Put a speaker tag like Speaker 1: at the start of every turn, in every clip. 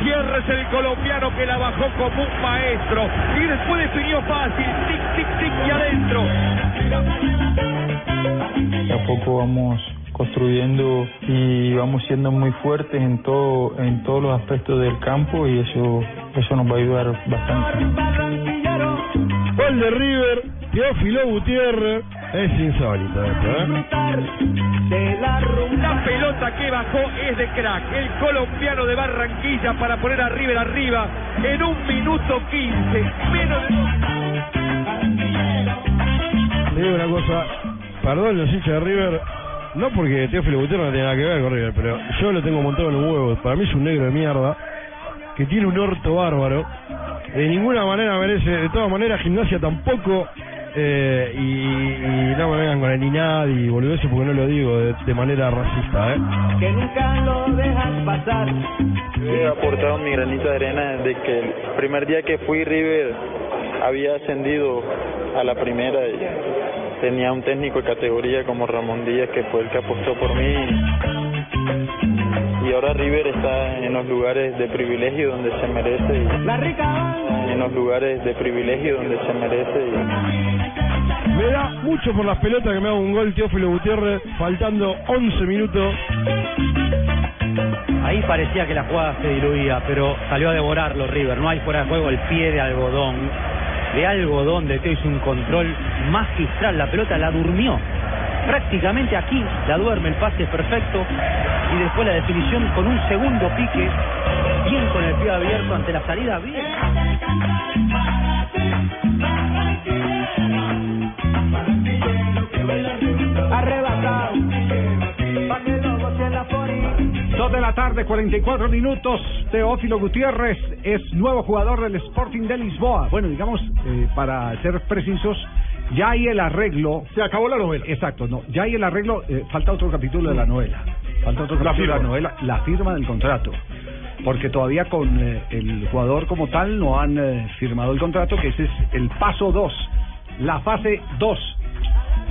Speaker 1: Gutiérrez, el colombiano que la bajó como un maestro. Y después definió fácil. Tic, tic, tic y adentro.
Speaker 2: De a poco vamos construyendo y vamos siendo muy fuertes en todo en todos los aspectos del campo y eso eso nos va a ayudar bastante.
Speaker 3: Gol de River, Teófilo Gutiérrez. Es insólito esto, ¿eh?
Speaker 1: La pelota que bajó es de crack. El colombiano de Barranquilla para poner a River arriba en un minuto 15. Menos de...
Speaker 3: Le digo una cosa, perdón los hinchas de River, no porque Teófilo Gutiérrez no tiene nada que ver con River, pero yo lo tengo montado en los huevos. Para mí es un negro de mierda, que tiene un orto bárbaro. De ninguna manera merece, de todas maneras, gimnasia tampoco. Eh, y, y no me vengan con el INAD y boludeces porque no lo digo de, de manera racista, ¿eh?
Speaker 4: que nunca lo dejas pasar.
Speaker 2: He aportado mi granito de arena desde que el primer día que fui River había ascendido a la primera y tenía un técnico de categoría como Ramón Díaz que fue el que apostó por mí y ahora River está en los lugares de privilegio donde se merece y
Speaker 4: La rica
Speaker 2: en los lugares de privilegio donde se merece y
Speaker 3: Me da mucho por las pelotas que me haga un gol Teófilo Gutiérrez, faltando 11 minutos.
Speaker 5: Ahí parecía que la jugada se diluía, pero salió a devorarlo River. No hay fuera de juego el pie de algodón. De algodón de Teo hizo un control magistral. La pelota la durmió. Prácticamente aquí la duerme, el pase es perfecto. Y después la definición con un segundo pique. Bien con el pie abierto ante la salida. Bien.
Speaker 4: arrebatado. Pa' que la fori.
Speaker 1: Dos de la tarde, 44 minutos. Teófilo Gutiérrez es nuevo jugador del Sporting de Lisboa. Bueno, digamos, eh, para ser precisos, ya hay el arreglo.
Speaker 3: Se acabó la novela.
Speaker 1: Exacto, no, ya hay el arreglo. eh, falta otro capítulo de la novela. Falta otro capítulo de la novela, la firma del contrato. Porque todavía con eh, el jugador como tal no han eh, firmado el contrato, que ese es el paso 2, la fase 2.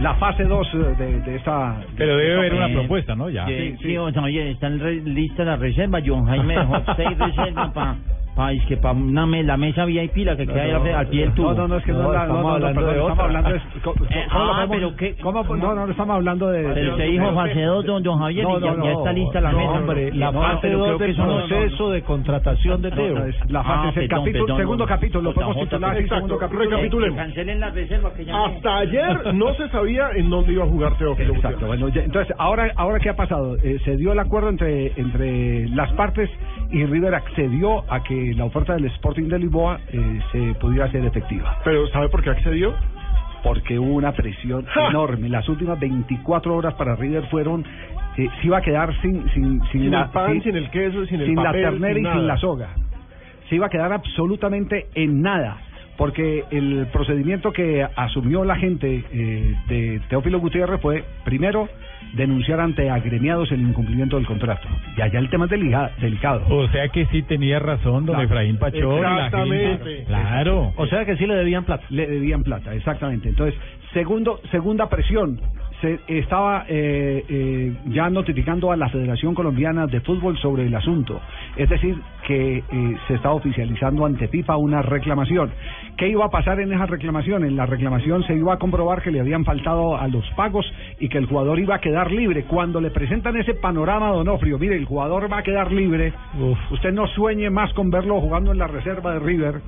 Speaker 1: La fase 2 de, de esta.
Speaker 6: Pero debe haber una
Speaker 1: Eh,
Speaker 6: propuesta, ¿no? Ya.
Speaker 1: Sí, sí.
Speaker 7: oye, están re- listas las reservas. John Jaime seis reservas para pa, es que pa una me- la mesa VIP la que queda ahí al- pie del tubo.
Speaker 1: No, no, no, es que no, es la- no, no, no, perdón, estamos hablando de...
Speaker 7: Eh,
Speaker 1: ¿cómo lo
Speaker 7: ah, pero qué-
Speaker 1: cómo- no, no, no estamos hablando de...
Speaker 7: Pero usted dijo fase 2, don, don Javier,
Speaker 1: No,
Speaker 7: y ya,
Speaker 1: no,
Speaker 7: ya
Speaker 1: no.
Speaker 7: está lista la
Speaker 1: No,
Speaker 7: mesa.
Speaker 1: hombre,
Speaker 7: la
Speaker 1: no,
Speaker 7: fase
Speaker 1: pero
Speaker 7: 2
Speaker 1: creo
Speaker 7: del
Speaker 1: no-
Speaker 7: proceso
Speaker 1: de contratación de
Speaker 7: Teo.
Speaker 1: la fase es el segundo capítulo, lo
Speaker 7: don
Speaker 1: podemos titular
Speaker 3: Exacto,
Speaker 1: segundo capítulo.
Speaker 3: recapitulemos.
Speaker 7: Cancelen las reservas que ya
Speaker 3: Hasta ayer no se sabía en dónde iba a jugar Teófilo
Speaker 1: Exacto, bueno, entonces, ahora, ahora ¿qué ha pasado? Eh, se dio el acuerdo entre, entre las partes y River accedió a que la oferta del Sporting de Lisboa eh, se pudiera hacer efectiva.
Speaker 3: Pero ¿sabe por qué accedió?
Speaker 1: porque hubo una presión
Speaker 3: ¡Ja!
Speaker 1: enorme. Las últimas 24 horas para River fueron, eh, se iba a quedar sin, sin, sin,
Speaker 3: Sin
Speaker 1: la,
Speaker 3: el pan,
Speaker 1: sin-
Speaker 3: sin el queso, sin el
Speaker 1: sin
Speaker 3: papel,
Speaker 1: la ternera y
Speaker 3: nada.
Speaker 1: sin la soga. Se iba a quedar absolutamente en nada. Porque el procedimiento que asumió la gente eh, de Teófilo Gutiérrez fue, primero, denunciar ante agremiados el incumplimiento del contrato. Y allá el tema es deliga- delicado.
Speaker 6: O sea que sí tenía razón don
Speaker 1: Claro.
Speaker 6: Efraín Pachón. y la
Speaker 3: Exactamente.
Speaker 6: gente. Claro.
Speaker 1: O sea que sí le debían plata. Le debían plata, exactamente. Entonces, segundo, segunda presión. Se estaba eh, eh, ya notificando a la Federación Colombiana de Fútbol sobre el asunto. Es decir, que eh, se está oficializando ante FIFA una reclamación. ¿Qué iba a pasar en esa reclamación? En la reclamación se iba a comprobar que le habían faltado a los pagos y que el jugador iba a quedar libre. Cuando le presentan ese panorama Donofrio, mire, el jugador va a quedar libre. Usted no sueñe más con verlo jugando en la reserva de River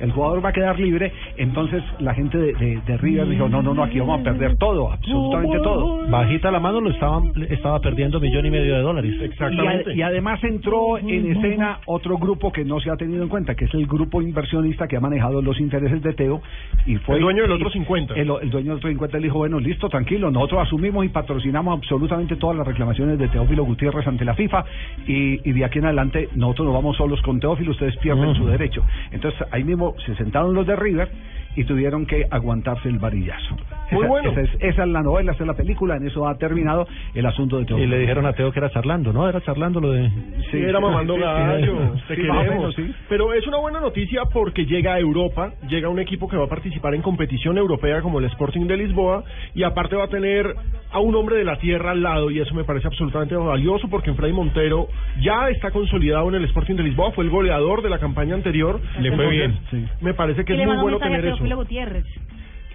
Speaker 1: el jugador va a quedar libre, entonces la gente de, de, de River dijo, no, no, no, aquí vamos a perder todo, absolutamente todo.
Speaker 8: Bajita la mano lo estaban estaba perdiendo millón y medio de dólares.
Speaker 1: Y, a- y además entró en escena otro grupo que no se ha tenido en cuenta, que es el grupo inversionista que ha manejado los intereses de Teo, y fue
Speaker 9: El dueño del otro 50.
Speaker 1: El, el dueño del otro 50 le dijo, bueno, listo, tranquilo, nosotros asumimos y patrocinamos absolutamente todas las reclamaciones de Teófilo Gutiérrez ante la FIFA y, y de aquí en adelante nosotros nos vamos solos con Teófilo, ustedes pierden su derecho. Entonces ahí mismo se sentaron los de River y tuvieron que aguantarse el varillazo.
Speaker 9: Muy
Speaker 1: esa,
Speaker 9: bueno.
Speaker 1: Esa es, esa es la novela, esa es la película, en eso ha terminado el asunto de
Speaker 8: Y
Speaker 1: Teófilo.
Speaker 8: le dijeron a Teo que era charlando, ¿no? Era charlando lo de...
Speaker 9: Sí, era mamando
Speaker 1: sí, sí,
Speaker 9: gallo,
Speaker 1: sí,
Speaker 9: te
Speaker 1: sí,
Speaker 9: queremos.
Speaker 1: menos, sí.
Speaker 9: Pero es una buena noticia porque llega a Europa, llega un equipo que va a participar en competición europea como el Sporting de Lisboa y aparte va a tener a un hombre de la tierra al lado y eso me parece absolutamente valioso porque en Freddy Montero ya está consolidado en el Sporting de Lisboa, fue el goleador de la campaña anterior.
Speaker 6: Le fue bien.
Speaker 1: Sí.
Speaker 9: Me parece que
Speaker 10: y
Speaker 9: es muy bueno tener eso.
Speaker 10: Teófilo Gutiérrez.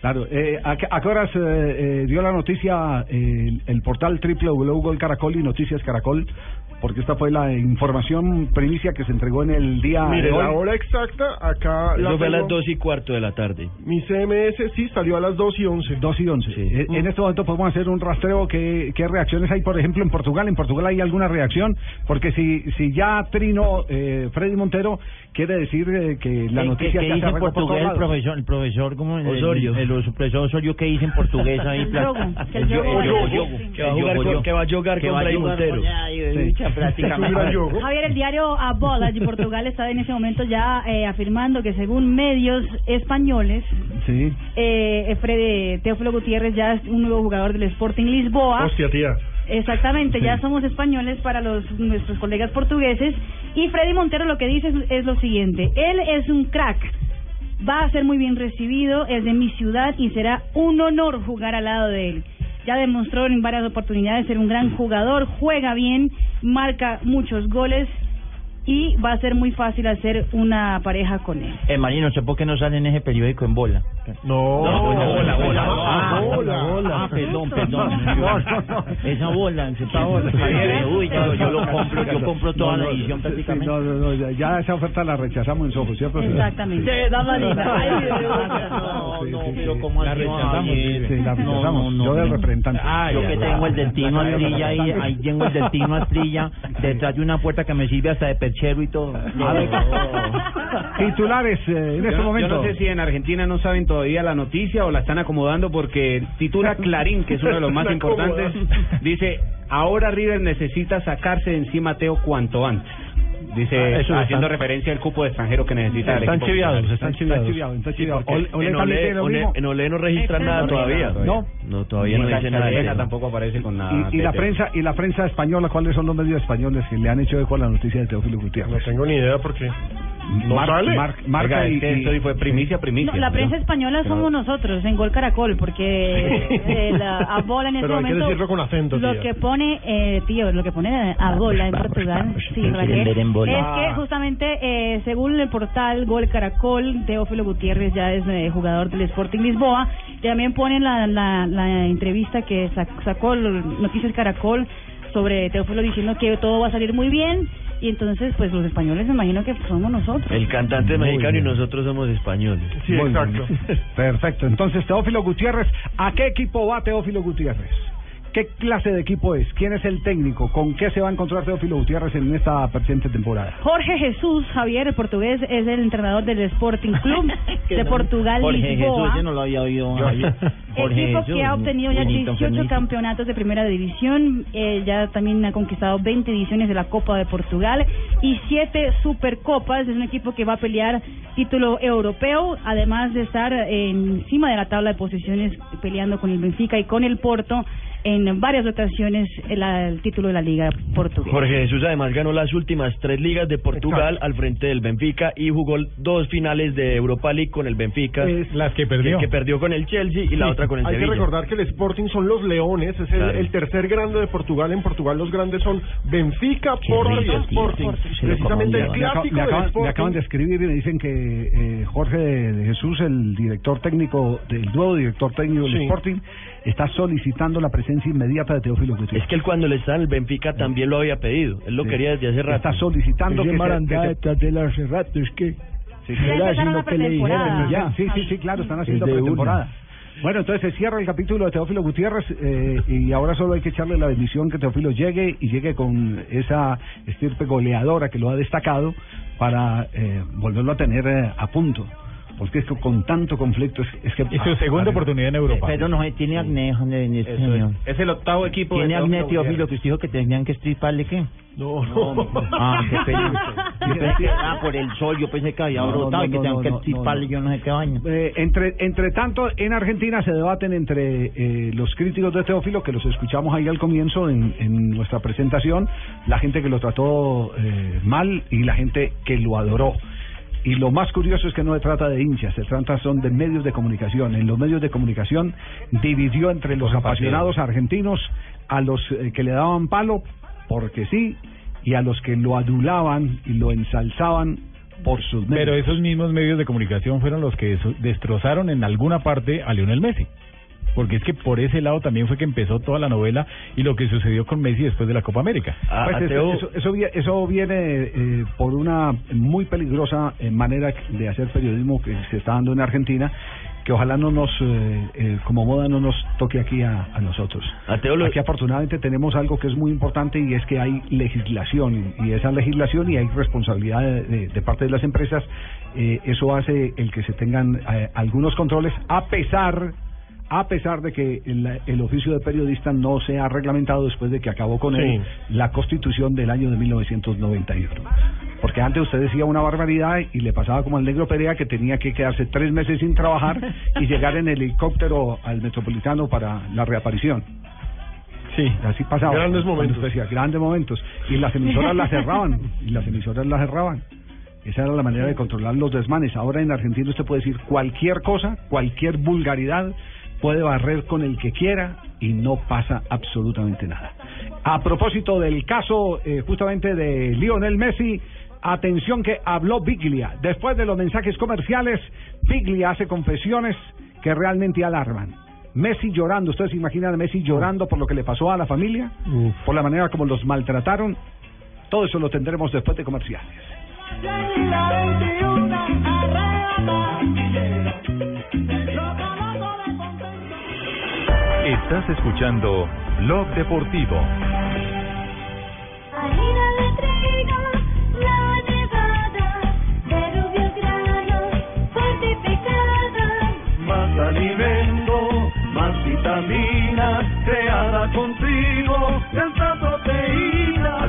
Speaker 1: Claro, eh, ¿a, qué, a qué horas eh, eh, dio la noticia eh, el, el portal www Caracol y Noticias Caracol? Porque esta fue la información primicia que se entregó en el día
Speaker 9: Mire,
Speaker 1: de hoy.
Speaker 9: la hora exacta acá la
Speaker 11: Eso fue a las
Speaker 9: tengo.
Speaker 11: dos y cuarto de la tarde.
Speaker 9: Mi CMS sí salió a las 2 y 11.
Speaker 1: 2 y 11. Eh, En este momento podemos hacer un rastreo. ¿Qué, ¿Qué reacciones hay, por ejemplo, en Portugal? ¿En Portugal hay alguna reacción? Porque si, si ya trino eh, Freddy Montero, quiere decir eh, que la
Speaker 7: ¿Qué-
Speaker 1: noticia
Speaker 7: qué
Speaker 1: ya se
Speaker 7: dice en
Speaker 1: por
Speaker 7: el profesor, el profesor como el,
Speaker 11: Osorio.
Speaker 7: el, el profesor Osorio que dice en portugués ahí
Speaker 10: El yogo, el yogo sí.
Speaker 11: Que va a
Speaker 7: el
Speaker 11: jugar
Speaker 7: yogo,
Speaker 11: con- que va a jugar Montero.
Speaker 1: Sí.
Speaker 10: Javier, el diario A Bola de Portugal está en ese momento ya eh, afirmando que según medios españoles,
Speaker 1: Sí.
Speaker 10: eh, Freddy Teófilo Gutiérrez ya es un nuevo jugador del Sporting Lisboa.
Speaker 9: Hostia, tía.
Speaker 10: Exactamente, ya somos españoles para los nuestros colegas portugueses. Y Freddy Montero lo que dice es, es lo siguiente: él es un crack, va a ser muy bien recibido, es de mi ciudad y será un honor jugar al lado de él. Ya demostró en varias oportunidades ser un gran jugador, juega bien, marca muchos goles y va a ser muy fácil hacer una pareja con él.
Speaker 7: Eh, Marino, no sé por qué no sale en ese periódico en bola.
Speaker 9: No,
Speaker 7: No, bola, bola, bola.
Speaker 9: Ah,
Speaker 7: Ah,
Speaker 9: bola.
Speaker 7: Ah, perdón, perdón. Esa bola, esa bola. Uy, yo, yo lo compro, yo compro toda
Speaker 1: No,
Speaker 7: la
Speaker 1: no,
Speaker 7: edición
Speaker 1: sí,
Speaker 7: prácticamente.
Speaker 1: no, no, no, ya- ya esa oferta la rechazamos en Soho, ¿cierto?
Speaker 10: Exactamente.
Speaker 7: Sí, da Marina. Ay, no, no,
Speaker 1: sí,
Speaker 7: pero
Speaker 1: sí.
Speaker 7: ¿cómo
Speaker 6: La rechazamos?
Speaker 1: Sí, la
Speaker 7: No,
Speaker 1: rechazamos.
Speaker 7: no, no,
Speaker 1: Yo del
Speaker 7: no.
Speaker 1: representante.
Speaker 7: Yo que tengo el del Tino Astrilla ahí, ahí tengo el del Tino Astrilla detrás de una puerta que me sirve hasta de y todo.
Speaker 1: Titulares eh, en este
Speaker 12: Yo no-
Speaker 1: momento.
Speaker 12: Yo no sé si en Argentina no saben todavía la noticia o la están acomodando porque titula Clarín, que es uno de los más importantes, dice, ahora River necesita sacarse de encima a Teo cuanto antes. Dice,
Speaker 8: Ah, eso
Speaker 12: haciendo
Speaker 8: están-
Speaker 12: referencia al cupo de extranjero que necesita el
Speaker 8: Están
Speaker 12: equipo
Speaker 8: chiviados, están
Speaker 1: Está
Speaker 8: chiviados.
Speaker 11: en Olé, no registran nada todavía.
Speaker 1: No.
Speaker 11: No, todavía no dicen nada.
Speaker 12: tampoco aparece con nada.
Speaker 1: Y, y la prensa y la prensa española, ¿cuáles son los medios españoles que le han hecho eco a la noticia de Teófilo
Speaker 9: No
Speaker 1: Gutiérrez?
Speaker 9: tengo ni idea porque no
Speaker 1: Mar-
Speaker 9: sale.
Speaker 1: mar- marca
Speaker 12: Oiga,
Speaker 1: y,
Speaker 12: es que
Speaker 1: y-
Speaker 12: esto fue primicia, primicia.
Speaker 10: No, la
Speaker 12: ¿no?
Speaker 10: prensa española somos nosotros en Gol Caracol, porque eh, la, a bola en este
Speaker 9: Pero hay que
Speaker 10: momento.
Speaker 9: decirlo con acento,
Speaker 10: Lo que pone, eh, tío, lo que pone a bola en Portugal, sí,
Speaker 7: Quieren
Speaker 10: Raquel,
Speaker 7: ver en bola.
Speaker 10: es que justamente eh, según el portal Gol Caracol, Teófilo Gutiérrez ya es eh, jugador del Sporting Lisboa. Y también ponen la, la, la entrevista que sac- sacó el Noticias Caracol sobre Teófilo diciendo que todo va a salir muy bien. Y entonces, pues los españoles me imagino que somos nosotros.
Speaker 11: El cantante
Speaker 1: Muy
Speaker 11: mexicano y nosotros somos españoles.
Speaker 9: Sí,
Speaker 1: Muy
Speaker 9: exacto.
Speaker 1: bien. Perfecto. Entonces, Teófilo Gutiérrez, ¿a qué equipo va Teófilo Gutiérrez? ¿Qué clase de equipo es? ¿Quién es el técnico? ¿Con qué se va a encontrar Teófilo Gutiérrez en esta presente temporada?
Speaker 10: Jorge Jesús Javier, el portugués, es el entrenador del Sporting Club de Portugal,
Speaker 7: Jorge Jesús,
Speaker 10: Lisboa.
Speaker 7: yo no lo había oído. Jorge
Speaker 10: Equipo
Speaker 7: Jesús,
Speaker 10: que ha obtenido ya
Speaker 7: Benito
Speaker 10: 18
Speaker 7: Fernito.
Speaker 10: campeonatos de primera división, eh, ya también ha conquistado 20 ediciones de la Copa de Portugal y 7 Supercopas. Es un equipo que va a pelear título europeo, además de estar eh, encima de la tabla de posiciones peleando con el Benfica y con el Porto en varias ocasiones el, el título de la Liga Portuguesa.
Speaker 11: Jorge Jesús además ganó las últimas tres ligas de Portugal al frente del Benfica y jugó dos finales de Europa League con el Benfica.
Speaker 1: Es-
Speaker 6: Las que perdió.
Speaker 11: Que perdió con el Chelsea y la otra con el
Speaker 9: Hay que recordar que el Sporting son los leones, es el,
Speaker 11: Claro.
Speaker 9: el tercer grande de Portugal. En Portugal los grandes son Benfica, Porto y Sporting. Precisamente el clásico
Speaker 1: acaban, me
Speaker 9: Sporting.
Speaker 1: acaban de escribir y me dicen que eh, Jorge de, Jesús, el director técnico del nuevo director técnico del
Speaker 9: Sí.
Speaker 1: Sporting, está solicitando la presencia inmediata de Teófilo Gutiérrez.
Speaker 11: Es que él cuando le estaba en el Benfica también lo había pedido. Él lo
Speaker 1: Sí.
Speaker 11: quería desde hace rato.
Speaker 1: Está solicitando que se, que
Speaker 8: detrás de las ratos que...
Speaker 1: Sí,
Speaker 10: Ya empezaron la pretemporada.
Speaker 1: Ya, sí, sí, sí, claro, están haciendo pretemporada. Bueno, entonces se cierra el capítulo de Teófilo Gutiérrez eh, y ahora solo hay que echarle la bendición que Teófilo llegue y llegue con esa estirpe goleadora que lo ha destacado para eh, volverlo a tener eh, a punto. Porque es que con tanto conflicto es, es que...
Speaker 6: Es su segunda oportunidad en Europa.
Speaker 7: Pero no tiene acné, este
Speaker 12: es. Es el octavo equipo
Speaker 7: ¿Tiene acné,
Speaker 12: Teófilo
Speaker 7: que usted dijo que tenían que estriparle qué?
Speaker 9: No, no.
Speaker 7: Ah, qué pena. Yo pensé, ah, por el sol, yo pensé que había
Speaker 1: No,
Speaker 7: brotado
Speaker 1: no,
Speaker 7: y que
Speaker 1: no,
Speaker 7: tenían
Speaker 1: no,
Speaker 7: que
Speaker 1: no,
Speaker 7: estriparle,
Speaker 1: no.
Speaker 7: yo no sé qué baño.
Speaker 1: Eh, entre, entre tanto, en Argentina se debaten entre eh, los críticos de Teófilo, que los escuchamos ahí al comienzo en, en nuestra presentación, la gente que lo trató eh, mal y la gente que lo adoró. Y lo más curioso es que no se trata de hinchas, se trata son de medios de comunicación. En los medios de comunicación dividió entre los apasionados argentinos a los eh, que le daban palo porque sí y a los que lo adulaban y lo ensalzaban por sus medios.
Speaker 6: Pero esos mismos medios de comunicación fueron los que destrozaron en alguna parte a Lionel Messi. Porque es que por ese lado también fue que empezó toda la novela y lo que sucedió con Messi después de la Copa América.
Speaker 1: Pues eso, eso, eso eso viene eh, por una muy peligrosa eh, manera de hacer periodismo que se está dando en Argentina, que ojalá no nos, eh, eh, como moda, no nos toque aquí a, a nosotros. Aquí afortunadamente tenemos algo que es muy importante y es que hay legislación y, y esa legislación y hay responsabilidad de, de- de parte de las empresas. eh, eso hace el que se tengan eh, algunos controles a pesar a pesar de que el, el oficio de periodista no se ha reglamentado después de que acabó con él la constitución del año de 1991. Porque antes usted decía una barbaridad y le pasaba como al negro Perea que tenía que quedarse tres meses sin trabajar y llegar en helicóptero al metropolitano para la reaparición.
Speaker 9: Sí,
Speaker 1: así pasaba.
Speaker 9: Grandes momentos.
Speaker 1: decía, grandes momentos. Y las emisoras las cerraban. Y las emisoras las cerraban. Esa era la manera de controlar los desmanes. Ahora en Argentina usted puede decir cualquier cosa, cualquier vulgaridad, puede barrer con el que quiera y no pasa absolutamente nada. A propósito del caso eh, justamente de Lionel Messi, atención que habló Biglia. Después de los mensajes comerciales, Biglia hace confesiones que realmente alarman. Messi llorando, ¿ustedes se imaginan a Messi llorando por lo que le pasó a la familia? Por la manera como los maltrataron. Todo eso lo tendremos después de comerciales.
Speaker 13: Estás escuchando Blog Deportivo.
Speaker 14: Más alimento, más vitaminas, creada proteína.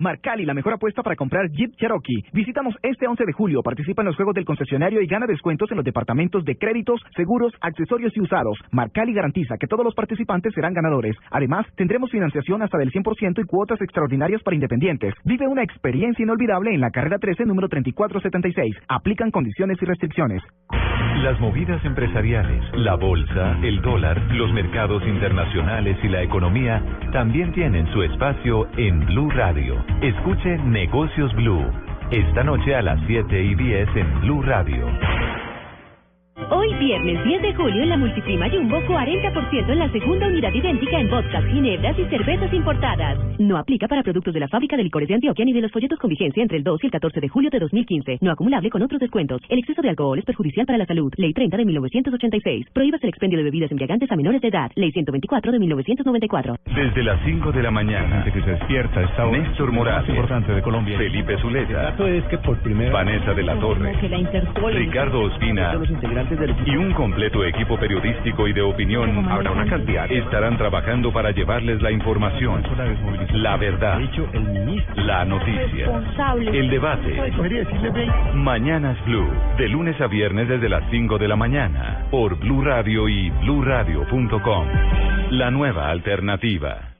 Speaker 15: Marcali, la mejor apuesta para comprar Jeep Cherokee. Visítanos este 11 de julio, participa en los juegos del concesionario y gana descuentos en los departamentos de créditos, seguros, accesorios y usados. Marcali garantiza que todos los participantes serán ganadores. Además, tendremos financiación hasta del 100% y cuotas extraordinarias para independientes. Vive una experiencia inolvidable en la carrera 13, número 3476. Aplican condiciones y restricciones.
Speaker 13: Las movidas empresariales, la bolsa, el dólar, los mercados internacionales y la economía también tienen su espacio en Blue Radio. Escuche Negocios Blue. Esta noche a las 7 y 10 en Blue Radio.
Speaker 16: Hoy viernes 10 de julio en la Multiprima Jumbo 40% en la segunda unidad idéntica en vodkas, ginebras y cervezas importadas. No aplica para productos de la fábrica de licores de Antioquia ni de los folletos con vigencia entre el 2 y el 14 de julio de 2015. No acumulable con otros descuentos. El exceso de alcohol es perjudicial para la salud. Ley 30 de 1986. Prohíbas el expendio de bebidas embriagantes a menores de edad. Ley 124 de 1994.
Speaker 13: Desde las 5 de la mañana, que se despierta esta Néstor Morales, importante de Colombia, Felipe Zuleta, es que por primera Vanessa de la Torre,
Speaker 10: que la Interpol...
Speaker 13: Ricardo Ospina y un completo equipo periodístico y de opinión habrá una cantidad estarán trabajando para llevarles la información, la verdad, la noticia, el debate. Mañanas Blue, de lunes a viernes desde las 5 de la mañana, por Blue Radio y bluradio.com. La nueva alternativa.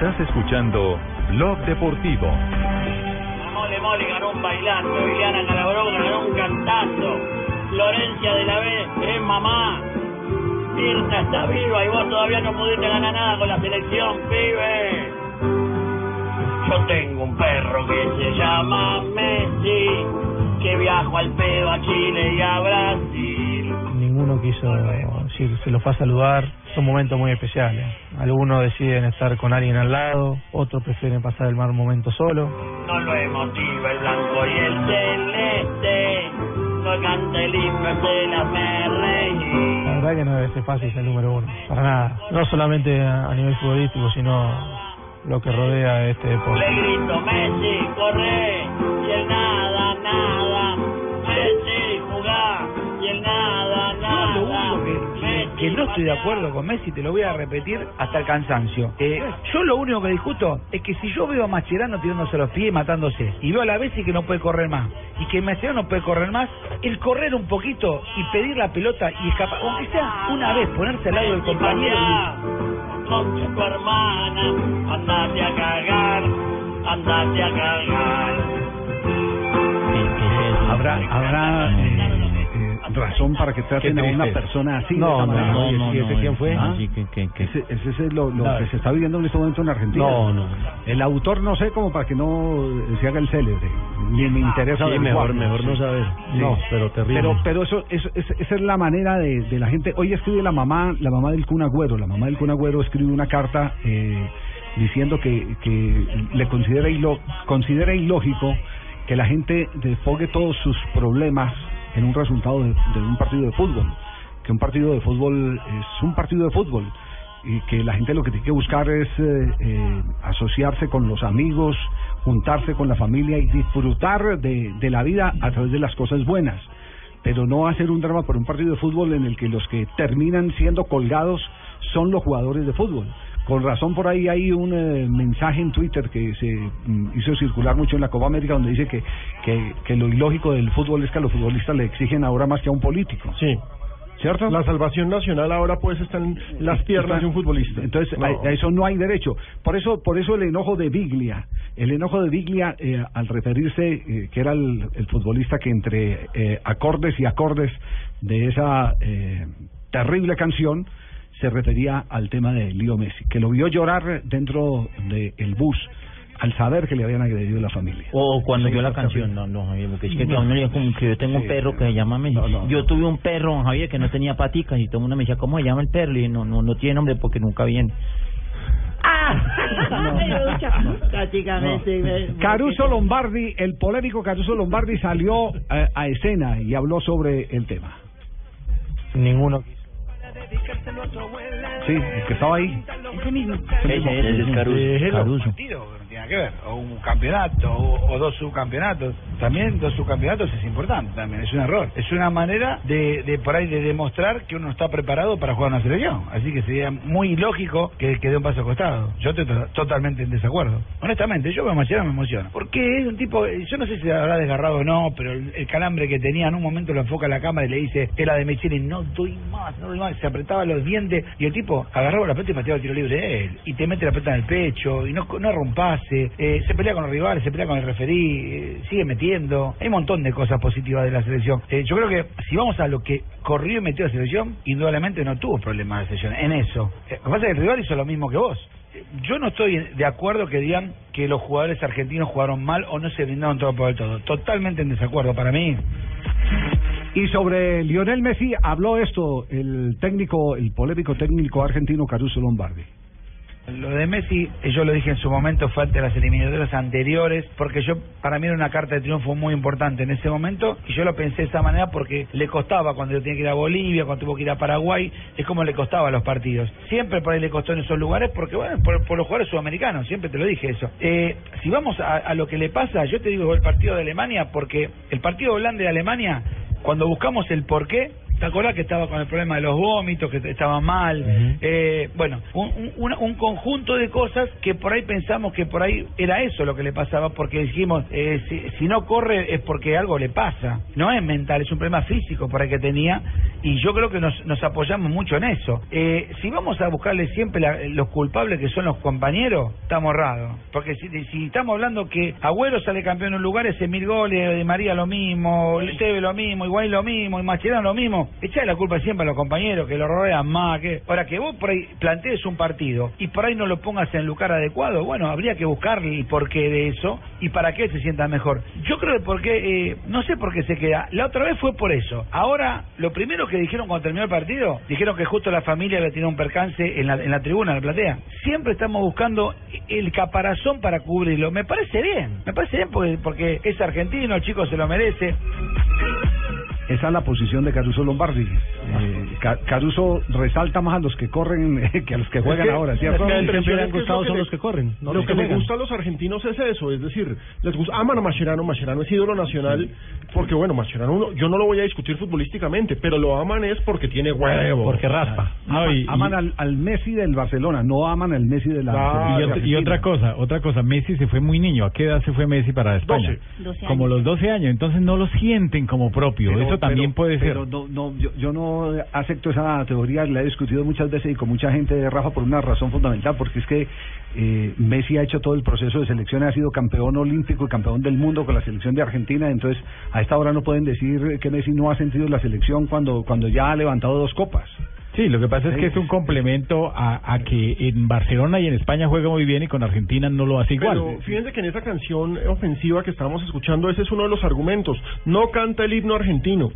Speaker 13: Estás escuchando Blog Deportivo.
Speaker 17: Mole Mole ganó un bailando, Liliana Calabró ganó un cantando, Florencia de la B es mamá, Mirna está viva y vos todavía no pudiste ganar nada con la selección, pibe. Yo tengo un perro que se llama Messi, que viajo al pedo a Chile y a Brasil.
Speaker 18: Quiso decir, se los fue a saludar. Son momentos muy especiales. Algunos deciden estar con alguien al lado, otros prefieren pasar el mal momento solo.
Speaker 17: No lo emotiva el blanco y el celeste, no canta el himno de la.
Speaker 18: La verdad que no debe ser fácil ser el número uno, para nada. No solamente a a nivel futbolístico, sino lo que rodea este deporte.
Speaker 17: Le grito Messi, corre, y el nada, nada, Messi, jugá, y el nada,
Speaker 19: que no estoy de acuerdo con Messi, te lo voy a repetir hasta el cansancio. Eh, yo lo único que discuto es que si yo veo a Mascherano tirándose los pies y matándose, y veo a la Bessi que no puede correr más, y que Mascherano no puede correr más, el correr un poquito y pedir la pelota y escapar, aunque sea una vez, ponerse al lado del compañero y
Speaker 17: con tu hermana, andate a cagar, andate a cagar.
Speaker 1: Habrá, habrá eh, razón para que traten a una persona así.
Speaker 3: No, no, no, no, ¿Y ese
Speaker 1: no,
Speaker 3: quién fue?
Speaker 1: ¿Ah?
Speaker 3: Sí, que- que- que-
Speaker 1: Ese, ese es lo, lo
Speaker 3: No.
Speaker 1: que se está viviendo en este momento en Argentina.
Speaker 3: No, no.
Speaker 1: El autor no sé como para que no se haga el célebre. Ni me interesa
Speaker 3: Sí,
Speaker 1: averiguarlo.
Speaker 3: mejor- mejor no saber. No, pero terrible.
Speaker 1: Pero, pero eso, eso- es- esa es la manera de, de la gente. Hoy escribe la mamá, la mamá del Kun Agüero. La mamá del Kun Agüero escribe una carta eh, diciendo que, que le considera, ilo- considera ilógico que la gente desfogue todos sus problemas en un resultado de, un partido de fútbol. Que un partido de fútbol es un partido de fútbol y que la gente lo que tiene que buscar es eh, eh, asociarse con los amigos, juntarse con la familia y disfrutar de la vida a través de las cosas buenas, pero no hacer un drama por un partido de fútbol en el que los que terminan siendo colgados son los jugadores de fútbol. Con razón por ahí hay un eh, mensaje en Twitter que se mm, hizo circular mucho en la Copa América donde dice que, que, que lo ilógico del fútbol es que a los futbolistas le exigen ahora más que a un político.
Speaker 9: Sí.
Speaker 1: ¿Cierto?
Speaker 9: La salvación nacional ahora pues está en las piernas de un futbolista.
Speaker 1: Entonces,
Speaker 9: No.
Speaker 1: a, a eso no hay derecho. Por eso, por eso el enojo de Biglia, el enojo de Biglia eh, al referirse eh, que era el, el futbolista que entre eh, acordes y acordes de esa eh, terrible canción se refería al tema de Leo Messi, que lo vio llorar dentro del bus al saber que le habían agredido la familia.
Speaker 7: O cuando
Speaker 1: Sí,
Speaker 7: yo la canción, no, no, Javier, porque es que
Speaker 1: No.
Speaker 7: como que yo tengo un perro que se llama Messi. Yo tuve un perro, Javier, que no tenía paticas y todo el mundo me decía, ¿cómo se llama el perro? Y no, no, no tiene nombre porque nunca viene.
Speaker 10: Prácticamente.
Speaker 1: Caruso Lombardi, el polémico Caruso Lombardi salió eh, a escena y habló sobre el tema.
Speaker 18: Ninguno
Speaker 1: Sí, el que estaba ahí.
Speaker 10: Ese mismo.
Speaker 1: Ese es Caruso. Caruso.
Speaker 19: que ver. O un campeonato, o, o dos subcampeonatos. También dos subcampeonatos es importante también, es un error. Es una manera de, de por ahí de demostrar que uno está preparado para jugar una selección. Así que sería muy ilógico que, que dé un paso costado. Yo estoy to- totalmente en desacuerdo. Honestamente, yo a Mascherano me emociona. Porque es un tipo, yo no sé si habrá desgarrado o no, pero el, calambre que tenía en un momento lo enfoca a la cámara y le dice, era de Mechini, no doy más, no doy más. Se apretaba los dientes y el tipo agarraba la pelota y pateaba el tiro libre de él. Y te mete la pelota en el pecho y no, no rompase. Eh, se pelea con los rivales, se pelea con el referí, eh, sigue metiendo. Hay un montón de cosas positivas de la selección. Eh, yo creo que si vamos a lo que corrió y metió la selección, indudablemente no tuvo problemas de selección en eso. Eh, lo que pasa que el rival hizo lo mismo que vos. Eh, Yo no estoy de acuerdo que digan que los jugadores argentinos jugaron mal o no se brindaron todo por el todo. Totalmente en desacuerdo. Para mí,
Speaker 1: Y sobre Lionel Messi habló esto el técnico, el polémico técnico argentino Caruso Lombardi.
Speaker 19: Lo de Messi, yo lo dije en su momento, fue ante las eliminatorias anteriores, porque yo, para mí era una carta de triunfo muy importante en ese momento, y yo lo pensé de esa manera porque le costaba cuando tenía que ir a Bolivia, cuando tuvo que ir a Paraguay, es como le costaba los partidos. Siempre por ahí le costó en esos lugares, porque bueno, por, los jugadores sudamericanos, siempre te lo dije eso. Eh, si vamos a, a lo que le pasa, yo te digo el partido de Alemania, porque el partido de y Alemania, cuando buscamos el porqué, ¿Te acordás que estaba con el problema de los vómitos, que estaba mal? Eh, bueno, un, un- un- un conjunto de cosas que por ahí pensamos que por ahí era eso lo que le pasaba, porque dijimos, eh, si, si no corre es porque algo le pasa. No es mental, es un problema físico por ahí que tenía, y yo creo que nos, nos apoyamos mucho en eso. Eh, si vamos a buscarle siempre la- los culpables que son los compañeros, estamos errados. Porque si, si estamos hablando que Agüero sale campeón en un lugar, ese mil goles, de María lo mismo, Teve lo mismo, Igual lo mismo, y Mascherano lo mismo, echale la culpa siempre a los compañeros que lo rodean más. que Ahora que vos por ahí plantees un partido y por ahí no lo pongas en el lugar adecuado, bueno, habría que buscar el porqué de eso y para qué se sienta mejor. Yo creo que porque, eh, no sé por qué se queda. La otra vez fue por eso. Ahora, lo primero que dijeron cuando terminó el partido, dijeron que justo la familia le tiene un percance en la, en la tribuna, en la platea. Siempre estamos buscando el caparazón para cubrirlo. Me parece bien, me parece bien porque, porque es argentino, el chico se lo merece.
Speaker 1: Esa es la posición de Caruso Lombardi. Eh, Ca- Caruso resalta más a los que corren que a los que juegan
Speaker 9: Es que-
Speaker 1: ahora,
Speaker 9: es
Speaker 1: ¿cierto?
Speaker 9: que la impresión es que es lo que le- Lo que les gusta a los argentinos es eso, es decir, les gusta, aman a Mascherano, Mascherano es ídolo nacional, porque bueno, Mascherano uno- yo no lo voy a discutir futbolísticamente, pero lo aman es porque tiene huevo.
Speaker 6: Porque raspa. No,
Speaker 1: aman
Speaker 6: y-
Speaker 1: aman
Speaker 6: y-
Speaker 1: al, al Messi del Barcelona, no aman al Messi de la
Speaker 6: y,
Speaker 1: de
Speaker 6: otra, y otra cosa, otra cosa, Messi se fue muy niño. ¿A qué edad se fue Messi para España?
Speaker 1: 12
Speaker 6: Como
Speaker 1: años.
Speaker 6: los 12 años, entonces no lo sienten como propio.
Speaker 1: Pero-
Speaker 6: Eso también
Speaker 1: pero-
Speaker 6: puede ser.
Speaker 1: pero no, no, yo, yo no acepto esa teoría, la he discutido muchas veces y con mucha gente, Rafa, por una razón fundamental, porque es que eh, Messi ha hecho todo el proceso de selección, ha sido campeón olímpico y campeón del mundo con la selección de Argentina, entonces a esta hora no pueden decir que Messi no ha sentido la selección cuando, cuando ya ha levantado dos copas.
Speaker 6: Sí, lo que pasa es que es un complemento a, a que en Barcelona y en España juega muy bien y con Argentina no lo hace igual.
Speaker 9: Pero fíjense que en esa canción ofensiva que estábamos escuchando, ese es uno de los argumentos. No canta el himno argentino.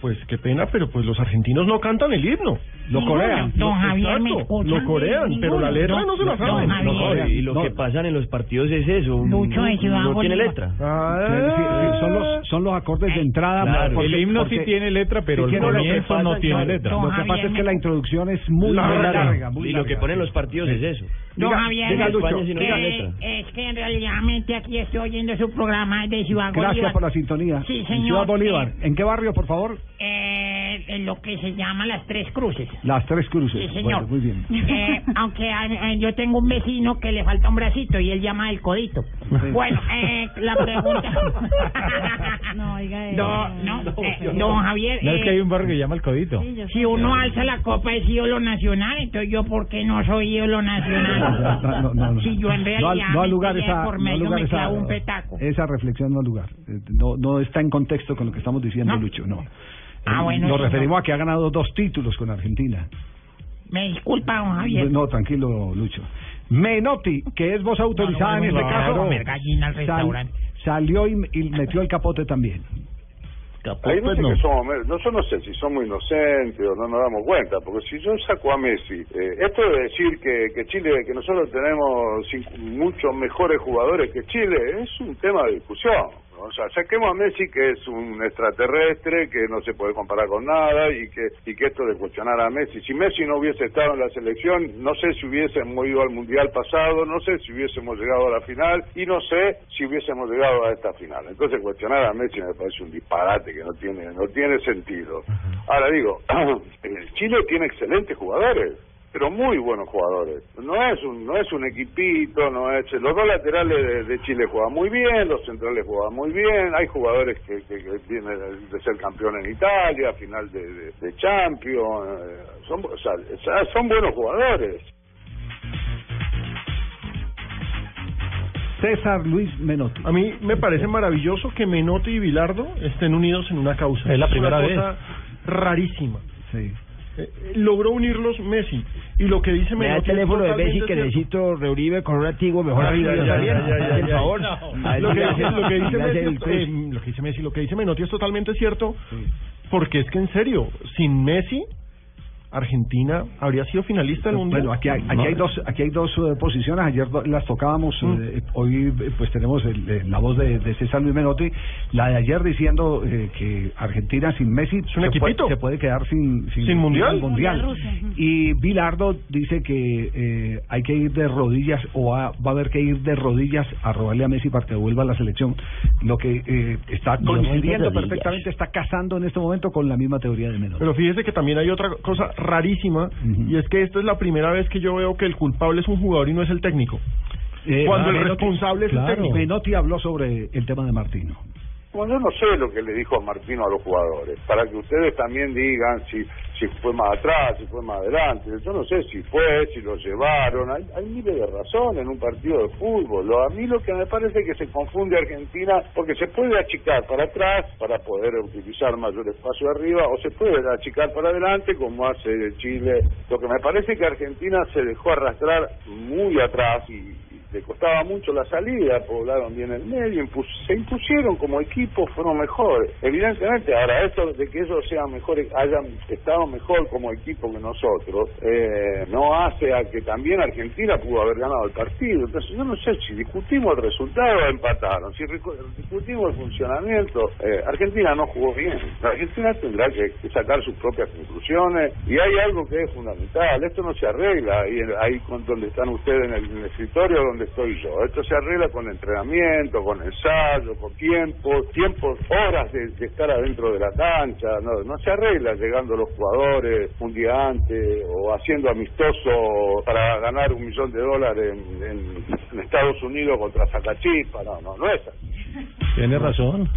Speaker 9: Pues qué pena, pero pues los argentinos no cantan el himno. Lo corean.
Speaker 11: Don
Speaker 9: Lo-
Speaker 11: Javier, ¿me
Speaker 9: exacto? Lo corean, pero la letra no se la saben.
Speaker 11: No,
Speaker 9: y
Speaker 11: y lo que
Speaker 9: pasa en los partidos es eso.
Speaker 11: Lucho de Ciudad
Speaker 9: no tiene letra.
Speaker 1: Sí, son los son los acordes de entrada.
Speaker 6: Claro,
Speaker 1: porque-
Speaker 6: el himno
Speaker 1: porque-
Speaker 6: sí tiene letra, pero
Speaker 1: sí
Speaker 6: el comienzo no tiene letra.
Speaker 1: Lo que pasa es que la introducción es muy, larga.
Speaker 11: y lo que ponen los partidos es eso.
Speaker 19: Don
Speaker 1: Diga-
Speaker 19: Javier,
Speaker 1: diga,
Speaker 19: es
Speaker 1: Lucho,
Speaker 19: que-
Speaker 1: diga letra.
Speaker 19: es que en realidad aquí estoy oyendo su programa de Ciudad
Speaker 1: Gracias
Speaker 19: Bolívar.
Speaker 1: por la sintonía.
Speaker 19: Sí,
Speaker 1: En
Speaker 19: señor.
Speaker 1: Ciudad Bolívar. ¿En qué barrio, por favor?
Speaker 19: Eh, en lo que se llama las Tres Cruces.
Speaker 1: Las Tres Cruces.
Speaker 19: Sí, señor.
Speaker 1: Bueno, muy bien.
Speaker 19: Eh, aunque eh, yo tengo un vecino que le falta un bracito y él llama el codito. Bueno, eh, la pregunta.
Speaker 10: no, oiga,
Speaker 19: No, no, eh, don Javier.
Speaker 6: No es que hay
Speaker 19: eh,
Speaker 6: un barrio que llama el Codito.
Speaker 19: si uno alza la copa es ídolo nacional, entonces yo, ¿por qué no soy ídolo nacional?
Speaker 1: No, no, no.
Speaker 19: Si yo en realidad
Speaker 1: al- no al
Speaker 19: me
Speaker 1: lugar esa,
Speaker 19: por medio
Speaker 1: lugar
Speaker 19: me
Speaker 1: esa,
Speaker 19: clavo un petaco.
Speaker 1: esa reflexión no al lugar. Eh, No, no está en contexto con lo que estamos diciendo. Lucho. No.
Speaker 19: Ah,
Speaker 1: Eh,
Speaker 19: bueno,
Speaker 1: Nos referimos a que ha ganado dos títulos con Argentina.
Speaker 19: Me disculpa, don Javier.
Speaker 1: No, tranquilo, Lucho. Menotti, que es voz autorizada en este caso, sal- salió y, y metió el capote también.
Speaker 20: Ahí no sé que somos, no, yo no sé si somos inocentes o no nos damos cuenta, porque si yo saco a Messi, eh, esto de decir que, que Chile, que nosotros tenemos cinco- muchos mejores jugadores que Chile, es un tema de discusión. O sea, saquemos a Messi que es un extraterrestre, que no se puede comparar con nada y que y que esto de cuestionar a Messi. Si Messi no hubiese estado en la selección, no sé si hubiésemos ido al Mundial pasado, no sé si hubiésemos llegado a la final y no sé si hubiésemos llegado a esta final. Entonces cuestionar a Messi me parece un disparate que no tiene no tiene sentido. Ahora digo, Chile tiene excelentes jugadores pero muy buenos jugadores. No es un no es un equipito, no es los dos laterales de, de Chile juegan muy bien, los centrales juegan muy bien, hay jugadores que, que, que vienen de, ser campeón en Italia, final de, de, de Champions, eh, son o sea, son buenos jugadores.
Speaker 1: César Luis Menotti.
Speaker 9: A mí me parece maravilloso que Menotti y Bilardo estén unidos en una causa.
Speaker 8: Es la primera
Speaker 9: una
Speaker 8: vez.
Speaker 9: cosa rarísima.
Speaker 1: Sí.
Speaker 9: Eh, logró unirlos Messi. Y lo que dice
Speaker 21: Me da el teléfono de Messi que necesito reunirme con un antiguo mejor
Speaker 9: Ah,
Speaker 21: amigo Por favor.
Speaker 9: Lo que dice, Messi, eh, lo que dice Messi, lo que dice Menotti es totalmente cierto, porque es que en serio, sin Messi, Argentina habría sido finalista del mundial.
Speaker 1: Bueno, aquí hay, aquí hay dos, aquí hay dos eh, posiciones. Ayer do- las tocábamos. eh, hoy, eh, pues tenemos el- eh, la voz de, de César Luis Menotti. La de ayer diciendo eh, que Argentina sin Messi
Speaker 9: un
Speaker 1: se, puede,
Speaker 9: equipito.
Speaker 1: se puede quedar sin,
Speaker 9: Sin mundial.
Speaker 1: sin mundial. Y Bilardo dice que eh, hay que ir de rodillas o va, va a haber que ir de rodillas a robarle a Messi para que vuelva a la selección. Lo que eh, está coincidiendo perfectamente, está casando en este momento con la misma teoría de Menotti.
Speaker 9: Pero fíjese que también hay otra cosa rarísima y es que esta es la primera vez que yo veo que el culpable es un jugador y no es el técnico.
Speaker 1: Eh,
Speaker 9: Cuando el
Speaker 1: Menotti-
Speaker 9: responsable es
Speaker 1: claro.
Speaker 9: el técnico.
Speaker 1: Menotti habló sobre el tema de Martino.
Speaker 20: Bueno, yo no sé lo que le dijo Martino a los jugadores, para que ustedes también digan si si fue más atrás, si fue más adelante. Yo no sé si fue, si lo llevaron. Hay, hay miles de razones en un partido de fútbol. Lo- a mí lo que me parece es que se confunde Argentina porque se puede achicar para atrás para poder utilizar mayor espacio arriba o se puede achicar para adelante como hace Chile. Lo que me parece es que Argentina se dejó arrastrar muy atrás y, le costaba mucho la salida, poblaron bien el medio, se impusieron como equipo, fueron mejores. Evidentemente, ahora esto de que ellos sean mejores, hayan estado mejor como equipo que nosotros, eh, no hace a que también Argentina pudo haber ganado el partido. Entonces yo no sé si discutimos el resultado, empataron. Si discutimos el funcionamiento, eh, Argentina no jugó bien. Argentina tendrá que, sacar sus propias conclusiones y hay algo que es fundamental. Esto no se arregla ahí, ahí con donde están ustedes en el, en el escritorio donde estoy yo. Esto se arregla con entrenamiento, con ensayo, con tiempo, tiempos, horas de, de estar adentro de la cancha. No, no se arregla llegando los jugadores un día antes o haciendo amistoso para ganar un millón de dólares en, en- en Estados Unidos contra Zacachispa. No, no, no es así.
Speaker 8: Tiene razón.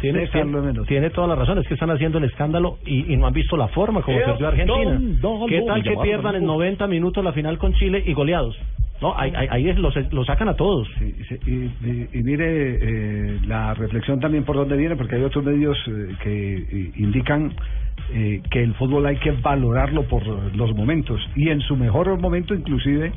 Speaker 8: Tiene, tiene, tiene toda la razón, es que están haciendo el escándalo y, y no han visto la forma como perdió Argentina.
Speaker 1: don- don
Speaker 8: ¿Qué tal que pierdan en
Speaker 1: Albo.
Speaker 8: 90 minutos la final con Chile y goleados? No, ahí, ahí, ahí es- los, los sacan a todos.
Speaker 1: Y, y- y mire eh, la reflexión también por dónde viene, porque hay otros medios eh, que eh, indican eh, que el fútbol hay que valorarlo por los momentos. Y en su mejor momento, inclusive,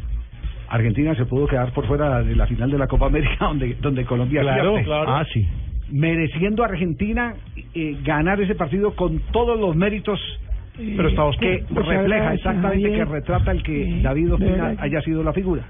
Speaker 1: Argentina se pudo quedar por fuera de la final de la Copa América, donde, donde Colombia
Speaker 8: Claro. Ah, sí.
Speaker 1: Mereciendo Argentina eh, ganar ese partido con todos los méritos
Speaker 9: Pero estaba
Speaker 1: que refleja exactamente, que retrata el que
Speaker 22: Sí,
Speaker 1: David Ospina haya sido la figura.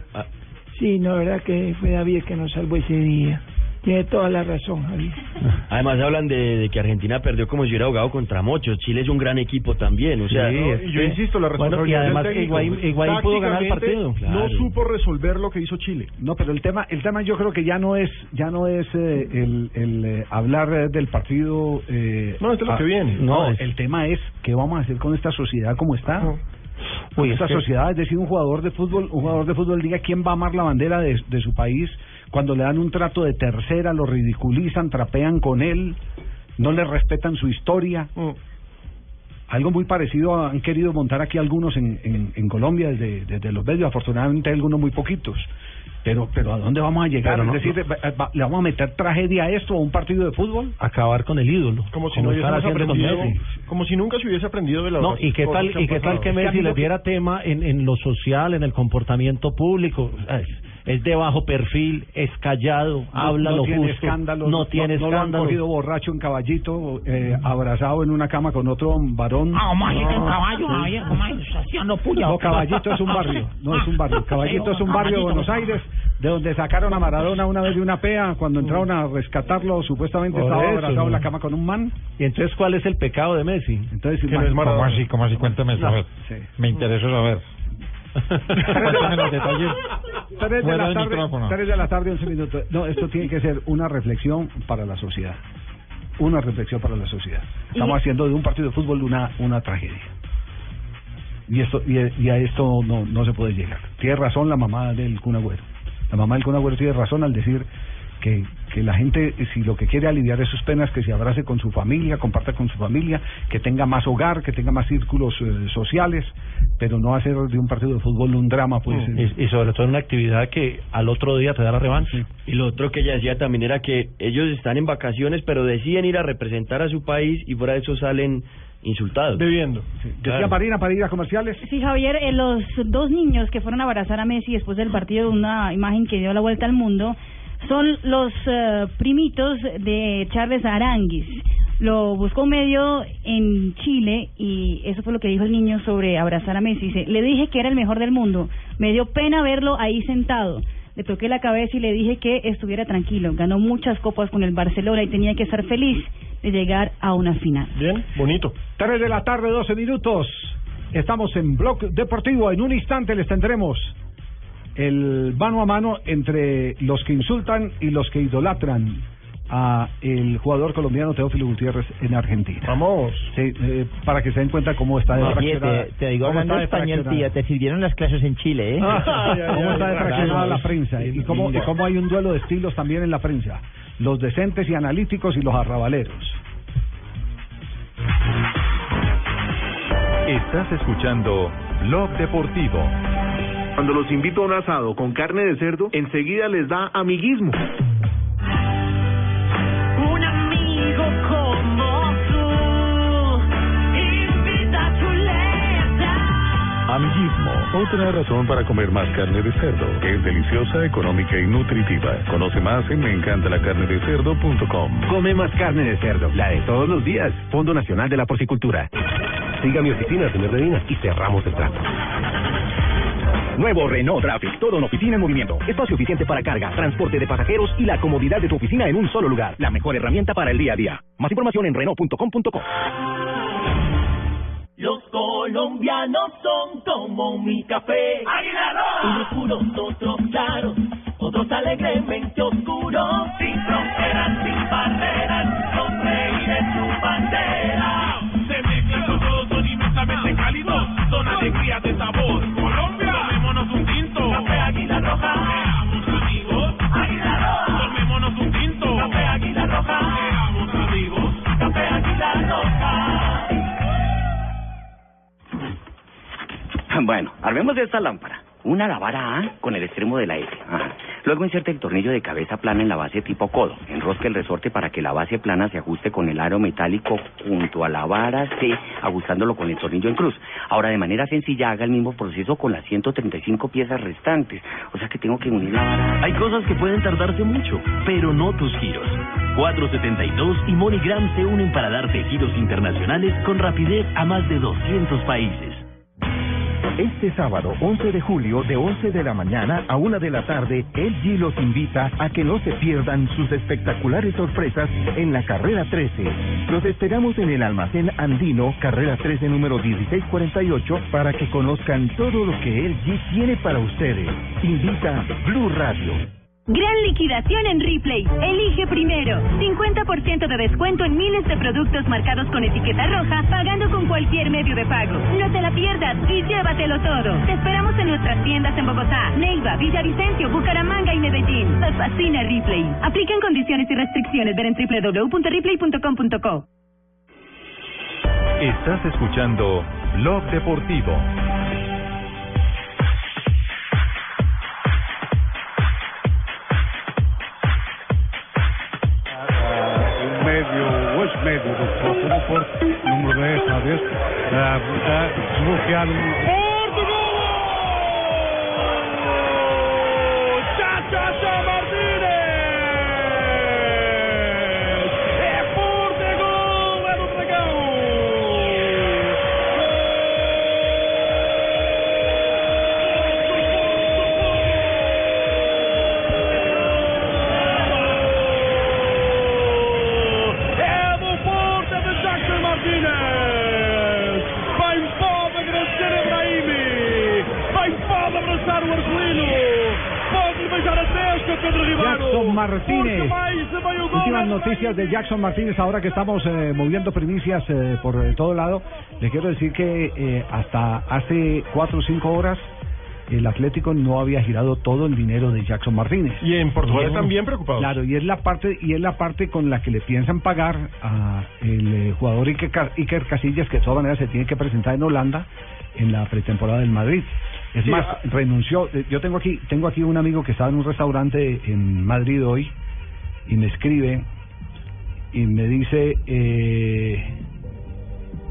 Speaker 22: Sí, no, verdad que fue David que nos salvó ese día. Tiene toda la razón, Javier.
Speaker 11: Además hablan de, de que Argentina perdió como si hubiera jugado contra Mochos. Chile es un gran equipo también, o sea...
Speaker 9: Sí, yo insisto, la
Speaker 8: Bueno, y
Speaker 9: responsabilidad
Speaker 8: además
Speaker 9: del
Speaker 8: que
Speaker 9: técnico.
Speaker 8: Higuaín- Higuaín pudo ganar el partido.
Speaker 9: No supo resolver lo que hizo Chile.
Speaker 1: No, pero el tema, el tema yo creo que ya no es, ya no es eh, el, el eh, hablar eh, del partido. Eh,
Speaker 9: No, esto es lo que viene.
Speaker 1: No,
Speaker 9: No, es-
Speaker 1: el tema es qué vamos a hacer con esta sociedad como está.
Speaker 8: Uy,
Speaker 1: esta
Speaker 8: es que-
Speaker 1: sociedad, es decir, un jugador de fútbol, un jugador de fútbol diga quién va a amar la bandera de, de su país cuando le dan un trato de tercera, lo ridiculizan, trapean con él, no le respetan su historia.
Speaker 9: Mm.
Speaker 1: Algo muy parecido han querido montar aquí algunos en, en, en Colombia desde, desde los medios, afortunadamente hay algunos muy poquitos. Pero, pero ¿a dónde vamos a llegar?
Speaker 8: No-
Speaker 1: es decir, ¿le vamos a meter tragedia a esto, a un partido de fútbol?
Speaker 8: Acabar con el ídolo.
Speaker 9: Como si no hubiésemos
Speaker 8: haciendo con
Speaker 9: aprendido,
Speaker 8: Messi.
Speaker 9: como si nunca se hubiese aprendido de la
Speaker 8: No, y qué tal, y qué tal que Messi les diera tema en, en lo social, en el comportamiento público. Ay, es de bajo perfil, es callado, habla
Speaker 1: no
Speaker 8: lo
Speaker 1: tiene
Speaker 8: justo,
Speaker 1: escándalos,
Speaker 8: no tiene
Speaker 1: no lo han
Speaker 8: escándalo.
Speaker 1: cogido borracho en caballito, eh, abrazado en una cama con otro varón.
Speaker 23: Ah, ¿cómo así que en
Speaker 1: No.
Speaker 23: caballo.
Speaker 1: No, Caballito es un barrio, no es un barrio. Caballito es un barrio de Buenos Aires, de donde sacaron a Maradona una vez de una pea, cuando entraron a rescatarlo, supuestamente
Speaker 8: Por
Speaker 1: estaba
Speaker 8: eso,
Speaker 1: abrazado en
Speaker 8: ¿no?
Speaker 1: la cama con un man.
Speaker 8: Y entonces, ¿cuál es el pecado de Messi?
Speaker 1: Entonces,
Speaker 8: no es
Speaker 24: ¿Cómo
Speaker 8: Maradona.
Speaker 24: así? ¿Cómo así? Cuéntame eso,
Speaker 8: No.
Speaker 24: a ver.
Speaker 1: Sí.
Speaker 24: Me interesa saber. Los detalles.
Speaker 1: Tres de,
Speaker 24: Fuera
Speaker 1: la tarde,
Speaker 24: micrófono.
Speaker 1: tres de la tarde, 11 minutos. No, esto tiene que ser una reflexión para la sociedad. Una reflexión para la sociedad. Estamos
Speaker 10: Y-
Speaker 1: haciendo de un partido de fútbol una, una tragedia. Y esto y, y a esto no, no se puede llegar. Tiene razón la mamá del Cunagüero. La mamá del Cunagüero tiene razón al decir que, que la gente, si lo que quiere aliviar es sus penas, que se abrace con su familia, comparta con su familia, que tenga más hogar, que tenga más círculos eh, sociales, pero no hacer de un partido de fútbol un drama, pues. eh,
Speaker 8: Y, y sobre todo en una actividad que al otro día te da la revancha.
Speaker 11: Y lo otro que ella decía también era que ellos están en vacaciones, pero deciden ir a representar a su país y fuera de eso salen insultados.
Speaker 9: Bebiendo.
Speaker 1: Decía Marina para ir a comerciales.
Speaker 10: Sí, Javier, eh, los dos niños que fueron a abrazar a Messi después del partido, una imagen que dio la vuelta al mundo, son los eh, primitos de Charles Aranguis. Lo buscó medio en Chile y eso fue lo que dijo el niño sobre abrazar a Messi. Dice, le dije que era el mejor del mundo, me dio pena verlo ahí sentado. Le toqué la cabeza y le dije que estuviera tranquilo. Ganó muchas copas con el Barcelona y tenía que estar feliz de llegar a una final.
Speaker 9: Bien, bonito.
Speaker 1: 3 de la tarde, 12 minutos. Estamos en Blog Deportivo. En un instante les tendremos el mano a mano entre los que insultan y los que idolatran a el jugador colombiano Teófilo Gutiérrez en Argentina.
Speaker 9: Vamos.
Speaker 1: Sí, eh, para que se den cuenta cómo está de
Speaker 7: Oye, te, te digo
Speaker 1: cómo
Speaker 7: hablando español, tía, te sirvieron las clases en Chile, ¿eh?
Speaker 1: cómo está de fraccionada la prensa y cómo, y cómo hay un duelo de estilos también en la prensa. Los decentes y analíticos y los arrabaleros.
Speaker 13: Estás escuchando Blog Deportivo.
Speaker 25: Cuando los invito a un asado con carne de cerdo, enseguida les da amiguismo.
Speaker 17: Un amigo como tú invita a chuleta.
Speaker 13: Amiguismo, otra razón para comer más carne de cerdo, que es deliciosa, económica y nutritiva. Conoce más en meencantalacarnedecerdo.com.
Speaker 26: Come más carne de cerdo, la de todos los días. Fondo Nacional de la Porcicultura. Siga mi oficina, señor Medina, y cerramos el trato.
Speaker 27: Nuevo Renault Traffic, todo en oficina en movimiento. Espacio eficiente para carga, transporte de pasajeros y la comodidad de tu oficina en un solo lugar. La mejor herramienta para el día a día. Más información en Renault.com.co.
Speaker 17: Los colombianos son como mi café. Unos puros, otros claros, otros alegremente oscuros. Sin fronteras, sin barreras, con reír en su bandera. Se mezclan con todos, son inmensamente cálidos. Son alegrías de sabor. Roja. Amigos. Águila Roja. Tomémonos un tinto. Café Águila Roja. Seamos amigos. Café Águila Roja.
Speaker 28: Bueno, armemos esta lámpara. Una la vara A con el extremo de la S. Ajá. Luego inserte el tornillo de cabeza plana en la base tipo codo. Enrosque el resorte para que la base plana se ajuste con el aro metálico junto a la vara C, ajustándolo con el tornillo en cruz. Ahora, de manera sencilla, haga el mismo proceso con las 135 piezas restantes. O sea que tengo que unir la vara.
Speaker 29: Hay cosas que pueden tardarse mucho, pero no tus giros. 472 y MoneyGram se unen para darte giros internacionales con rapidez a más de 200 países.
Speaker 30: Este sábado 11 de julio de 11 de la mañana a 1 de la tarde, LG los invita a que no se pierdan sus espectaculares sorpresas en la carrera 13. Los esperamos en el almacén andino, carrera 13 número 1648, para que conozcan todo lo que LG tiene para ustedes. Invita Blue Radio.
Speaker 31: Gran liquidación en Ripley. Elige primero. 50% de descuento en miles de productos marcados con etiqueta roja, pagando con cualquier medio de pago. No te la pierdas y llévatelo todo. Te esperamos en nuestras tiendas en Bogotá, Neiva, Villavicencio, Bucaramanga y Medellín. Nos fascina Ripley. Aplican condiciones y restricciones. Ver en www.ripley.com.co.
Speaker 13: Estás escuchando Blog Deportivo.
Speaker 32: O es medio do Futebol do Porto, número 10, talvez, a, a desbloquear um...
Speaker 1: Martínez. Últimas noticias de Jackson Martínez, ahora que estamos eh, moviendo primicias eh, por eh, todo lado, le quiero decir que eh, hasta hace cuatro o cinco horas el Atlético no había girado todo el dinero de Jackson Martínez.
Speaker 9: Y en Portugal están bien preocupados.
Speaker 1: Claro, y es la parte y es la parte con la que le piensan pagar a el jugador Iker, Iker Casillas que de todas maneras se tiene que presentar en Holanda en la pretemporada del Madrid. Es
Speaker 9: Sí,
Speaker 1: más,
Speaker 9: ah.
Speaker 1: renunció. eh, Yo tengo aquí tengo aquí un amigo que estaba en un restaurante en Madrid hoy y me escribe y me dice eh,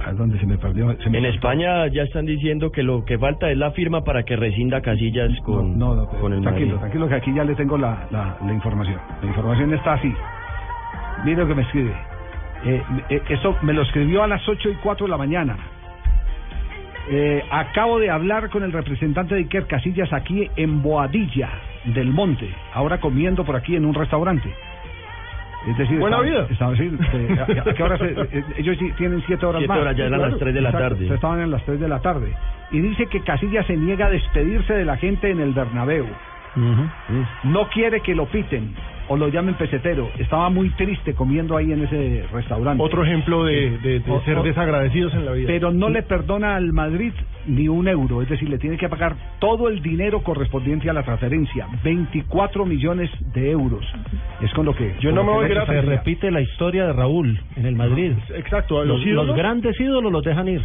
Speaker 1: ¿a dónde se me perdió? Se me
Speaker 11: En. España ya están diciendo que lo que falta es la firma para que rescinda Casillas con,
Speaker 1: No, no,
Speaker 11: con el
Speaker 1: tranquilo,
Speaker 11: Madrid.
Speaker 1: tranquilo que aquí ya le tengo la, la, la información. La información está así. Mire lo que me escribe. Eh, eh, eso me lo escribió a las 8 y 4 de la mañana. Eh, acabo de hablar con el representante de Iker Casillas aquí en Boadilla del Monte, ahora comiendo por aquí en un restaurante. Es decir,
Speaker 9: Buena vida.
Speaker 1: estaba así, eh, ¿a- a qué hora se- eh, ellos sí tienen siete horas
Speaker 11: Siete
Speaker 1: más.
Speaker 11: horas, ya eran las tres de la
Speaker 1: Exacto,
Speaker 11: tarde.
Speaker 1: Estaban en las 3 de la tarde. Y dice que Casillas se niega a despedirse de la gente en el Bernabéu. No quiere que lo piten o lo llamen pesetero. Estaba muy triste comiendo ahí en ese restaurante.
Speaker 9: Otro ejemplo de, de- de
Speaker 1: O-
Speaker 9: ser
Speaker 1: o-
Speaker 9: desagradecidos en la vida.
Speaker 1: Pero no le perdona al Madrid ni un euro, es decir, le tiene que pagar todo el dinero correspondiente a la transferencia, 24 millones de euros. Es con lo que
Speaker 9: Yo no me voy.
Speaker 8: Se repite la historia de Raúl en el Madrid.
Speaker 9: Exacto,
Speaker 8: Los,
Speaker 9: los ídolos.
Speaker 8: los grandes ídolos los dejan ir.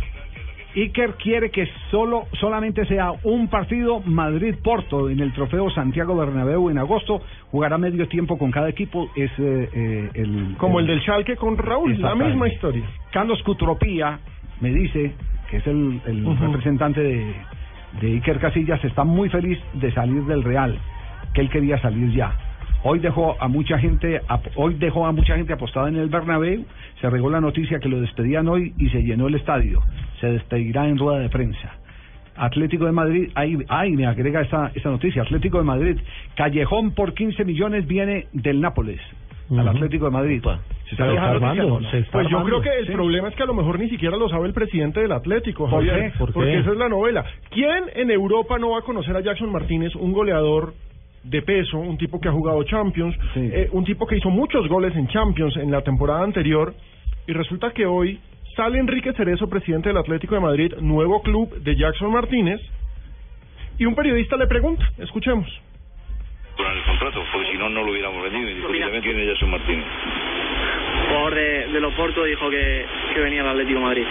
Speaker 1: Iker quiere que solo solamente sea un partido Madrid-Porto en el trofeo Santiago Bernabéu en agosto. Jugará medio tiempo con cada equipo. Es eh, eh, el
Speaker 9: Como el del Schalke con Raúl, la misma historia.
Speaker 1: Carlos Cutropía me dice que es el, representante de, de Iker Casillas está muy feliz de salir del Real, que él quería salir ya. Hoy dejó a mucha gente, hoy dejó a mucha gente apostada en el Bernabéu. Se regó la noticia que lo despedían hoy y se llenó el estadio. Se despedirá en rueda de prensa. Atlético de Madrid, ahí, ahí me agrega esta, esta noticia. Atlético de Madrid, Callejón por 15 millones viene del Nápoles al. Atlético de Madrid. Se
Speaker 8: Se está
Speaker 1: armando,
Speaker 8: se está
Speaker 9: Pues yo creo que el
Speaker 1: Sí.
Speaker 9: problema es que a lo mejor ni siquiera lo sabe el presidente del Atlético,
Speaker 1: ¿Por
Speaker 9: Javier.
Speaker 1: qué?
Speaker 8: ¿Por
Speaker 9: Porque
Speaker 8: qué?
Speaker 9: esa es la novela. ¿Quién en Europa no va a conocer a Jackson Martínez, un goleador de peso, un tipo que ha jugado Champions,
Speaker 1: Sí.
Speaker 9: eh, un tipo que hizo muchos goles en Champions en la temporada anterior? Y resulta que hoy sale Enrique Cerezo, presidente del Atlético de Madrid, nuevo club de Jackson Martínez, y un periodista le pregunta, escuchemos.
Speaker 33: con el contrato, porque si no, no lo hubiéramos vendido. Indiscutiblemente, ¿quién es Jason Martínez?
Speaker 34: jugador de, del Oporto dijo que, que venía al Atlético de Madrid.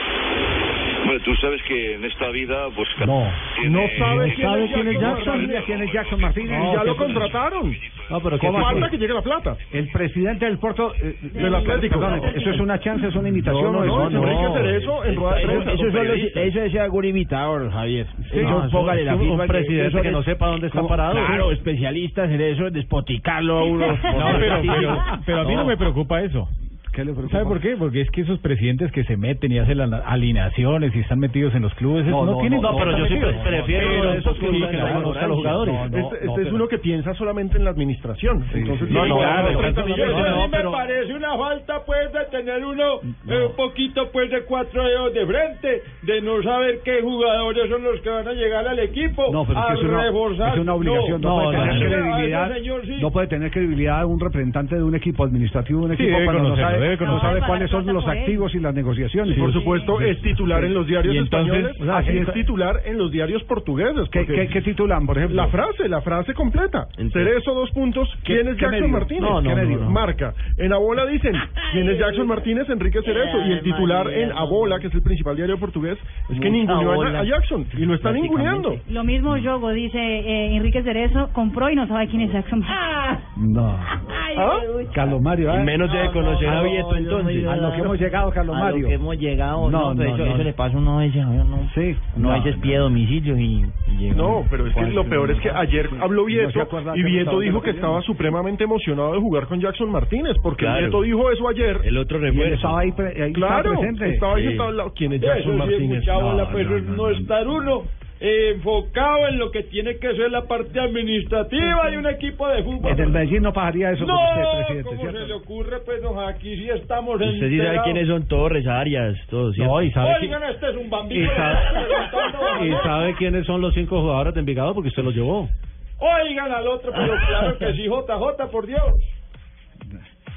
Speaker 33: Bueno, tú sabes que en esta vida, pues...
Speaker 1: No,
Speaker 33: tiene-
Speaker 9: no sabe quién
Speaker 1: ¿Sabe
Speaker 9: es
Speaker 1: quién es
Speaker 9: Jackson
Speaker 1: Jackson?
Speaker 9: Martínez?
Speaker 1: ¿Quién es Jackson Martínez?
Speaker 9: Y ya lo contrataron.
Speaker 8: No, pero ¿qué
Speaker 9: falta que llegue la plata?
Speaker 1: El presidente del Porto eh,
Speaker 9: Del Atlético.
Speaker 1: perdón, ¿Eso es una chance, es una imitación?
Speaker 9: No,
Speaker 1: o
Speaker 9: no,
Speaker 1: es-
Speaker 9: no, Enrique Cerezo en rueda de prensa.
Speaker 35: Eso, solo, eso es algún imitador, Javier. Eso
Speaker 8: No, eso
Speaker 35: póngale
Speaker 8: es
Speaker 35: la
Speaker 8: un-
Speaker 35: firma
Speaker 8: un presidente
Speaker 35: eso
Speaker 8: que
Speaker 35: es-
Speaker 8: no sepa dónde está
Speaker 35: como-
Speaker 8: parado.
Speaker 35: Claro, especialistas en eso, en despoticarlo a uno.
Speaker 6: No, pero, pero, pero a mí no me preocupa eso.
Speaker 1: ¿Qué le preocupa?
Speaker 6: ¿Sabe por qué? Porque es que esos presidentes que se meten y hacen las alineaciones y están metidos en los clubes
Speaker 1: No,
Speaker 6: no,
Speaker 1: no,
Speaker 6: tienen...
Speaker 1: no,
Speaker 8: No, pero yo sí
Speaker 6: metidos.
Speaker 8: pre- prefiero esos que a los jugadores.
Speaker 1: No, no,
Speaker 9: este este
Speaker 1: no,
Speaker 9: es
Speaker 1: pero-
Speaker 9: uno que piensa solamente en la administración. Entonces,
Speaker 8: No,
Speaker 9: sí,
Speaker 8: no,
Speaker 9: claro,
Speaker 8: pero-
Speaker 9: 30
Speaker 8: pero-
Speaker 9: millones.
Speaker 8: no, no,
Speaker 9: Sí, me parece
Speaker 36: una falta pues de tener uno eh, un poquito pues de cuatro dedos de frente, de no saber qué jugadores son los que van a llegar al equipo
Speaker 1: No, pero
Speaker 36: a
Speaker 1: es una,
Speaker 36: reforzar.
Speaker 1: es una obligación. No,
Speaker 8: no,
Speaker 1: puede
Speaker 8: no,
Speaker 1: tener credibilidad. No puede tener credibilidad un representante de un equipo administrativo de un equipo cuando no sabe,
Speaker 6: debe
Speaker 1: sabe
Speaker 10: No,
Speaker 1: cuáles son los
Speaker 10: él.
Speaker 1: activos y las negociaciones.
Speaker 9: Por supuesto es titular en los diarios españoles,
Speaker 1: o sea,
Speaker 9: así
Speaker 1: sí,
Speaker 9: es titular en los diarios portugueses.
Speaker 1: ¿Qué,
Speaker 9: porque
Speaker 1: qué, qué titulan, por ejemplo?
Speaker 9: La frase, la frase completa. Cerezo, dos puntos.
Speaker 1: ¿Qué-
Speaker 9: ¿Quién es Jackson? Martínez?
Speaker 8: No, no,
Speaker 9: ¿Qué
Speaker 8: no,
Speaker 9: medio?
Speaker 8: no.
Speaker 9: Marca. En Abola dicen, ¿quién es Jackson Martínez? Enrique Cerezo. Y el titular en Abola, que es el principal diario portugués, es que ninguneó a, a Jackson. Y lo está ninguneando.
Speaker 10: Lo mismo Yogo dice eh, Enrique Cerezo compró y no sabe quién es Jackson.
Speaker 1: No. Carlos Mario, ¿eh?
Speaker 11: Menos debe conocer a entonces.
Speaker 1: A lo que hemos llegado, Carlos
Speaker 35: A lo
Speaker 1: Mario.
Speaker 35: que hemos llegado, no,
Speaker 1: No,
Speaker 35: pero
Speaker 1: no,
Speaker 35: eso,
Speaker 1: no.
Speaker 35: eso le pasa a uno a no.
Speaker 1: Sí.
Speaker 35: Uno a veces pide domicilio y, llega.
Speaker 9: No, pero es que lo peor es que ayer habló Vieto y Vieto dijo que estaba supremamente emocionado de jugar con Jackson Martínez, porque
Speaker 11: Claro.
Speaker 9: Vieto dijo eso ayer.
Speaker 11: El otro refuerzo.
Speaker 1: estaba ahí, pre- ahí estaba
Speaker 9: Claro,
Speaker 1: presente.
Speaker 9: estaba ahí
Speaker 11: Sí.
Speaker 9: sentado al lado. ¿Quién es
Speaker 36: Eso
Speaker 9: Jackson Martínez?
Speaker 36: mucha bola,
Speaker 9: No,
Speaker 36: pues
Speaker 9: no, no,
Speaker 36: no estar uno enfocado en lo que tiene que ser la parte administrativa de un equipo de fútbol.
Speaker 1: En el Medellín no pasaría eso
Speaker 36: no,
Speaker 1: con usted, presidente,
Speaker 36: ¿cómo
Speaker 1: ¿cierto?
Speaker 36: se le ocurre? Pues no, aquí sí estamos
Speaker 11: Usted sí sabe quiénes son Torres, Arias, todos, ¿cierto?
Speaker 8: No, y sabe,
Speaker 36: Oigan, este es un bambino.
Speaker 8: y sabe, y sabe quiénes son los cinco jugadores de Envigado porque usted los llevó.
Speaker 36: Oigan al otro, pero claro que sí, JJ, por Dios.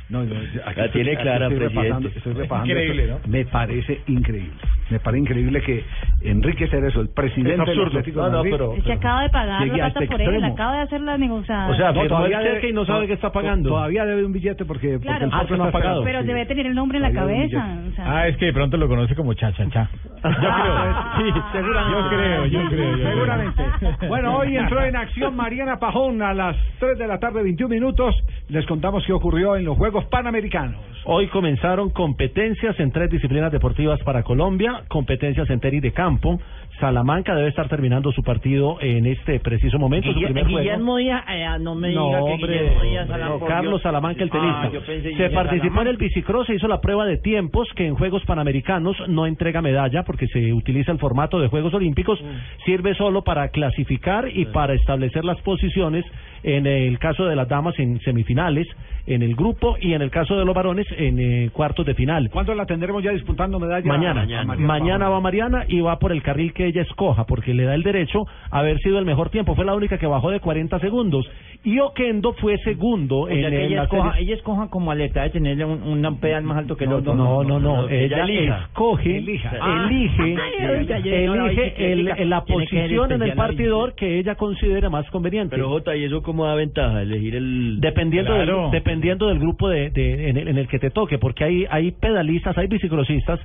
Speaker 1: No, no, aquí
Speaker 11: La tiene
Speaker 1: aquí
Speaker 11: clara,
Speaker 1: estoy
Speaker 11: presidente.
Speaker 1: repasando, estoy repasando
Speaker 11: Increíble,
Speaker 1: esto.
Speaker 11: ¿no?
Speaker 1: Me parece increíble. Me parece increíble que Enrique Cerezo, el presidente
Speaker 9: Es
Speaker 1: del
Speaker 9: absurdo.
Speaker 1: Atlético de
Speaker 9: No, no,
Speaker 1: Madrid,
Speaker 9: pero-
Speaker 10: que acaba de pagar la plata
Speaker 1: este
Speaker 10: por él,
Speaker 1: extremo.
Speaker 10: acaba de hacer la negociada.
Speaker 1: O sea,
Speaker 9: No,
Speaker 1: todavía
Speaker 9: cheque y no sabe qué está pagando.
Speaker 1: Todavía debe un billete porque, porque
Speaker 10: Claro,
Speaker 1: el Porto está esperando.
Speaker 10: pero
Speaker 1: Sí.
Speaker 10: debe tener el nombre en la
Speaker 1: Todavía
Speaker 10: cabeza. O sea,
Speaker 6: Ah, es que de pronto lo conoce como cha cha cha. Yo
Speaker 1: Ah,
Speaker 6: creo, sí,
Speaker 1: seguramente.
Speaker 6: Yo creo, yo creo. yo creo.
Speaker 1: Seguramente. Bueno, hoy entró en acción Mariana Pajón a las 3 de la tarde, 21 minutos. Les contamos qué ocurrió en los Juegos Panamericanos.
Speaker 8: Hoy comenzaron competencias en tres disciplinas deportivas para Colombia, competencias en tenis de campo. Salamanca debe estar terminando su partido en este preciso momento, su primer juego.
Speaker 35: Guillermo Díaz, eh, no me
Speaker 8: No,
Speaker 35: diga que
Speaker 8: hombre,
Speaker 35: Guillermo Díaz,
Speaker 8: no,
Speaker 35: Alan, por
Speaker 8: Carlos. Salamanca, el
Speaker 35: Ah,
Speaker 8: tenista. se participó en el bicicross, se hizo la prueba de tiempos, que en Juegos Panamericanos no entrega medalla porque se utiliza el formato de Juegos Olímpicos, sirve solo para clasificar y para establecer las posiciones en el caso de las damas en semifinales, en el grupo y en el caso de los varones en eh, cuartos de final.
Speaker 1: ¿Cuándo la tendremos ya disputando medalla?
Speaker 8: Mañana, mañana, va Mariana y va por el carril que ella escoja, porque le da el derecho a haber sido el mejor tiempo. Fue la única que bajó de 40 segundos. Y Oquendo fue segundo
Speaker 35: O
Speaker 8: en,
Speaker 35: sea, que
Speaker 8: en
Speaker 35: ella,
Speaker 8: la
Speaker 35: escoja,
Speaker 8: serie-
Speaker 35: ella escoja como alerta de tener un, un pedal más alto que el
Speaker 8: No,
Speaker 35: otro.
Speaker 8: no, no, no,
Speaker 35: ella
Speaker 8: ella
Speaker 35: elija.
Speaker 8: escoge,
Speaker 35: Elija.
Speaker 8: elige,
Speaker 35: Ah,
Speaker 8: elige
Speaker 35: que
Speaker 8: el-
Speaker 35: elija.
Speaker 8: el- la posición en el partidor que ella considere más conveniente.
Speaker 11: Pero Jota, ¿y eso cómo da ventaja? Elegir el...
Speaker 8: Dependiendo
Speaker 11: Claro.
Speaker 8: del, dependiendo del grupo de, de- en, el, en el que te toque, porque hay, hay pedalistas, hay bicicrosistas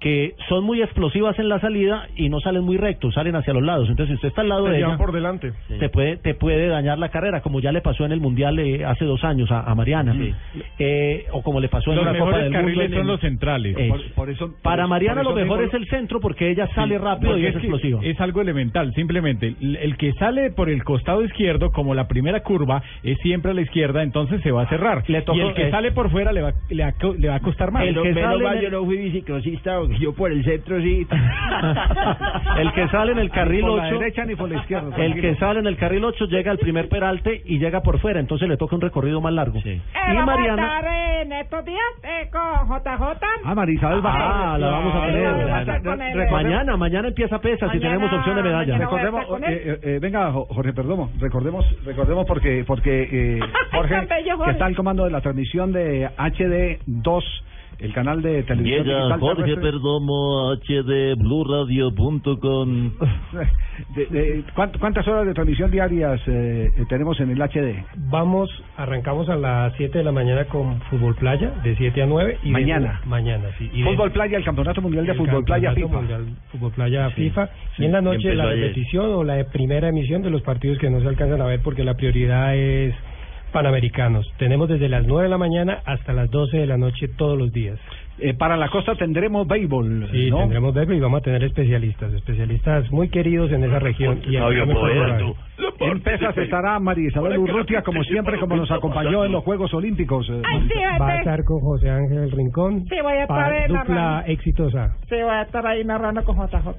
Speaker 8: que son muy explosivas en la salida y no salen muy rectos, salen hacia los lados. Entonces, si usted está al lado
Speaker 9: Te
Speaker 8: de ella,
Speaker 9: por delante.
Speaker 8: te puede te puede dañar la carrera, como ya le pasó en el Mundial eh, hace dos años a, a Mariana, Eh, o como le pasó en
Speaker 6: Los
Speaker 8: la Copa del Mundo. en
Speaker 6: son
Speaker 8: el-
Speaker 6: los centrales.
Speaker 8: Eso.
Speaker 6: Por- por eso- por
Speaker 8: Para
Speaker 6: eso-
Speaker 8: Mariana
Speaker 6: por
Speaker 8: lo
Speaker 6: eso
Speaker 8: mejor es el centro porque ella sale
Speaker 6: Sí,
Speaker 8: rápido y es
Speaker 6: que
Speaker 8: explosiva.
Speaker 6: Es algo elemental, simplemente. El, el que sale por el costado izquierdo, como la primera curva, es siempre a la izquierda, entonces se va a cerrar.
Speaker 35: tocó-
Speaker 6: y el que
Speaker 35: eh,
Speaker 6: sale por fuera le va, le, va, a le va a costar más.
Speaker 35: Menos- menos mal yo no fui biciclosista, yo por el centro sí.
Speaker 8: El que sale en el carril
Speaker 1: Ni por la
Speaker 8: 8,
Speaker 1: derecha ni por la izquierda.
Speaker 8: el que sale en el carril 8 llega al primer peralte y llega por fuera, entonces le toca un recorrido más largo.
Speaker 23: Eh,
Speaker 8: Y
Speaker 23: vamos a
Speaker 8: Mariana
Speaker 23: estar en estos días eh, con JJ.
Speaker 1: Ah, Marisabel va a
Speaker 8: Ah, la vamos a tener.
Speaker 23: A.
Speaker 8: Mañana, mañana empieza pesa si
Speaker 23: Mañana-
Speaker 8: tenemos opción de medalla.
Speaker 23: a
Speaker 1: Recordemos, eh, eh, venga, Jo- Jorge Perdomo, recordemos, recordemos porque, porque eh, Jorge, que está al comando de la transmisión de HD 2, el canal de televisión
Speaker 37: Llega
Speaker 1: digital
Speaker 37: Jorge
Speaker 1: terrestre.
Speaker 37: Perdomo, HD, BluRadio.com.
Speaker 1: De- de- ¿cuánt- ¿Cuántas horas de transmisión diarias eh, eh, tenemos en el HD?
Speaker 38: Vamos, arrancamos a las 7 de la mañana con Fútbol Playa, de 7 a 9. Y
Speaker 1: Mañana.
Speaker 38: mañana, sí. Y
Speaker 1: Fútbol Playa, el Campeonato Mundial de Fútbol Playa FIFA.
Speaker 38: Mundial Fútbol Playa
Speaker 1: Sí,
Speaker 38: FIFA.
Speaker 1: sí,
Speaker 38: y en la noche la
Speaker 1: ayer.
Speaker 38: repetición o la primera emisión de los partidos que no se alcanzan a ver porque la prioridad es Panamericanos. Tenemos desde las 9 de la mañana hasta las 12 de la noche todos los días.
Speaker 1: Eh, para la costa tendremos béisbol,
Speaker 38: Sí,
Speaker 1: ¿no?
Speaker 38: tendremos béisbol y vamos a tener especialistas, especialistas muy queridos en esa región. Y en-
Speaker 1: pesas estará María Isabel Urrutia, como siempre, como nos acompañó en los Juegos Olímpicos. eh,
Speaker 23: Ay, sí,
Speaker 38: Va a estar con José Ángel Rincón.
Speaker 23: Sí, voy a estar
Speaker 38: dupla
Speaker 23: narrando.
Speaker 38: exitosa.
Speaker 23: Sí, voy a estar ahí narrando con JJ.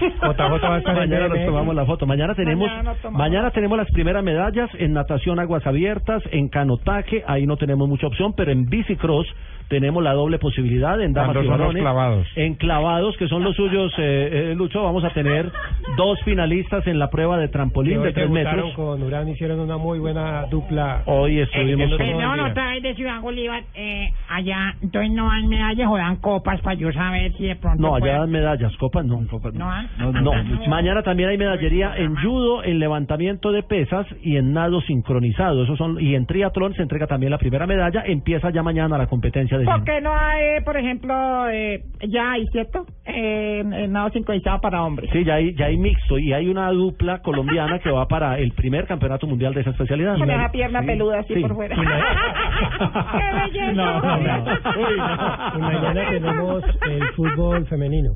Speaker 38: JJ va a estar
Speaker 8: Mañana nos tomamos la foto. Mañana tenemos
Speaker 23: Mañana
Speaker 8: mañana tenemos las primeras medallas en natación aguas abiertas, en canotaje, ahí no tenemos mucha opción, pero en bicicross tenemos la doble posibilidad en damas
Speaker 6: Cuando
Speaker 8: y varones.
Speaker 6: clavados.
Speaker 8: En clavados, que son los suyos, eh, eh, Lucho, vamos a tener dos finalistas en la prueba de trampolín de tres metros.
Speaker 38: con Urán, hicieron una muy buena dupla.
Speaker 8: Hoy estuvimos
Speaker 38: Eh,
Speaker 8: con-
Speaker 38: eh,
Speaker 23: No, no, otra vez de Ciudad Bolívar, eh, allá, entonces no dan medallas o dan copas para yo saber si de pronto
Speaker 8: No, allá dan medallas, copas no.
Speaker 23: ¿No dan?
Speaker 8: No, mañana también hay medallería en judo, en levantamiento de pesas y en nado sincronizado. Esos son y en triatlón se entrega también la primera medalla. Empieza ya mañana la competencia de
Speaker 23: ¿Por qué no hay, por ejemplo, eh, ya hay, ¿cierto? Eh, eh, nado sincronizado para hombres.
Speaker 8: Sí, ya hay, ya hay mixto y hay una dupla colombiana que va para el primer campeonato mundial de esa especialidad.
Speaker 23: Con esa pierna
Speaker 8: Sí,
Speaker 23: peluda así
Speaker 8: sí.
Speaker 23: por fuera. ¡Qué belleza!
Speaker 38: No, no, no. Y mañana tenemos el fútbol femenino.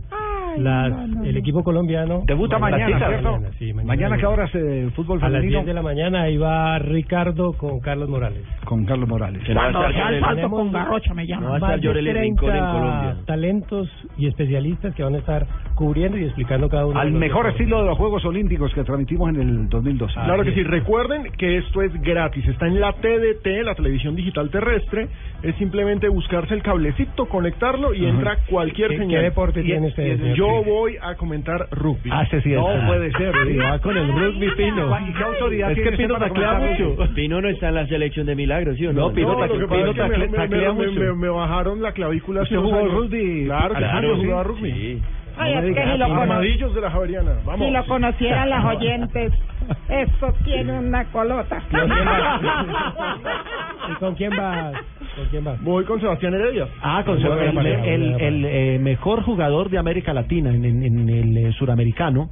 Speaker 38: Las, El equipo colombiano
Speaker 1: Debuta mañana, ¿cierto?
Speaker 38: Mañana, sí, mañana,
Speaker 1: Mañana, ¿qué
Speaker 38: debuta.
Speaker 1: horas eh, fútbol
Speaker 38: A las
Speaker 1: femenino?
Speaker 38: 10 de la mañana ahí va Ricardo con Carlos Morales.
Speaker 1: Con Carlos Morales.
Speaker 23: Cuando sea el salto con garrocha me llama.
Speaker 38: más de 30 talentos y especialistas que van a estar cubriendo y explicando cada uno.
Speaker 1: Al
Speaker 38: de
Speaker 1: mejor estilo de los Juegos Olímpicos que transmitimos en el 2012.
Speaker 9: Claro que sí, recuerden que esto es gratis, está en la TDT, la televisión digital terrestre, es simplemente buscarse el cablecito, conectarlo y
Speaker 38: Ujú.
Speaker 9: entra cualquier
Speaker 38: ¿Qué- qué
Speaker 9: señal.
Speaker 38: deporte
Speaker 9: Y-
Speaker 38: tiene usted,
Speaker 9: y-
Speaker 38: señor
Speaker 9: Yo voy a comentar rugby.
Speaker 8: Ah, sí es.
Speaker 9: No
Speaker 8: Ah.
Speaker 9: puede ser.
Speaker 8: Sí, va con el rugby, Pino.
Speaker 1: ¿Y qué autoridad
Speaker 8: Es
Speaker 1: tiene
Speaker 8: que Pino taclea mucho.
Speaker 11: Pino no está en la selección de milagros, ¿sí o no?
Speaker 8: No, Pino
Speaker 9: No, lo
Speaker 8: Pino
Speaker 9: que me, me-
Speaker 8: taclea
Speaker 9: me-
Speaker 8: mucho.
Speaker 9: me- me bajaron la clavícula.
Speaker 1: ¿Usted jugó rugby,
Speaker 9: Claro que sí,
Speaker 1: sí?
Speaker 9: jugaba rugby.
Speaker 23: Ay, es que si lo, cono-
Speaker 9: Armadillos de la Javeriana, vamos.
Speaker 23: si lo conocieran las oyentes, esto tiene una colota.
Speaker 38: ¿Y con quién vas? ¿Con quién vas?
Speaker 9: Voy con Sebastián Heredia.
Speaker 8: Ah, con
Speaker 38: Buena
Speaker 8: el, el- el, eh, mejor jugador de América Latina en, en- en el eh, suramericano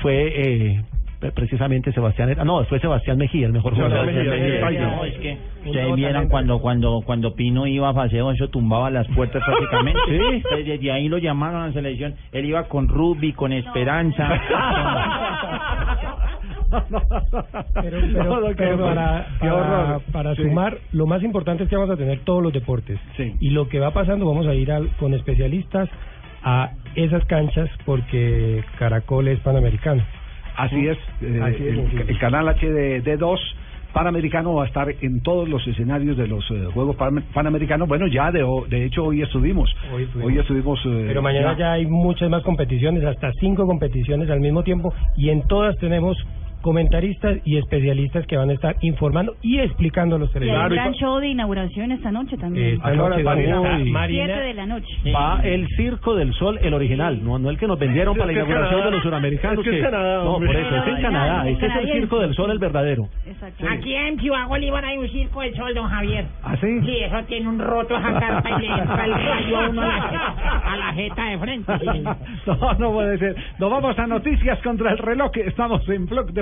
Speaker 8: fue eh, precisamente Sebastián. Her- No, fue Sebastián Mejía, el mejor
Speaker 9: Sebastián
Speaker 8: jugador.
Speaker 9: Mejía,
Speaker 8: Mejía.
Speaker 7: No, es que ustedes vieran cuando cuando cuando Pino iba a paseo, eso tumbaba las puertas prácticamente.
Speaker 8: Sí.
Speaker 7: Desde ahí lo llamaron a la selección. Él iba con rugby, con esperanza.
Speaker 38: Pero, pero-
Speaker 1: No, no,
Speaker 38: pero para, para, para
Speaker 1: Sí.
Speaker 38: sumar, lo más importante es que vamos a tener todos los deportes.
Speaker 1: Sí.
Speaker 38: Y lo que va pasando, vamos a ir al- con especialistas a esas canchas porque Caracol es panamericano.
Speaker 1: Así es, eh,
Speaker 38: Así es,
Speaker 1: el, el canal HD2 Panamericano va a estar en todos los escenarios de los eh, Juegos Pan- Panamericanos. Bueno, ya de, de hecho hoy estuvimos.
Speaker 38: Hoy.
Speaker 1: Hoy estuvimos. eh,
Speaker 38: Pero mañana ya hay muchas más competiciones, hasta cinco competiciones al mismo tiempo, y en todas tenemos comentaristas y especialistas que van a estar informando y explicando los
Speaker 39: un
Speaker 38: televidentes.
Speaker 39: gran show de inauguración esta noche también.
Speaker 38: Esta noche
Speaker 1: Marina?
Speaker 39: de la noche.
Speaker 8: Va el Circo del Sol, el original, no, no el que nos vendieron para la inauguración
Speaker 9: Canadá.
Speaker 8: de los suramericanos.
Speaker 9: Es que
Speaker 8: no, por eso, es en Canadá. Ese es el. Circo del Sol, el verdadero.
Speaker 39: Exacto.
Speaker 23: Aquí en Ciudad Bolívar hay un circo del sol, don Javier.
Speaker 1: ¿Ah, sí?
Speaker 23: Sí, eso tiene un roto esa carta y le entra el rayo a uno a la, jeta- de frente. sí.
Speaker 1: No, no puede ser. Nos vamos a noticias contra el reloj. Estamos en Blog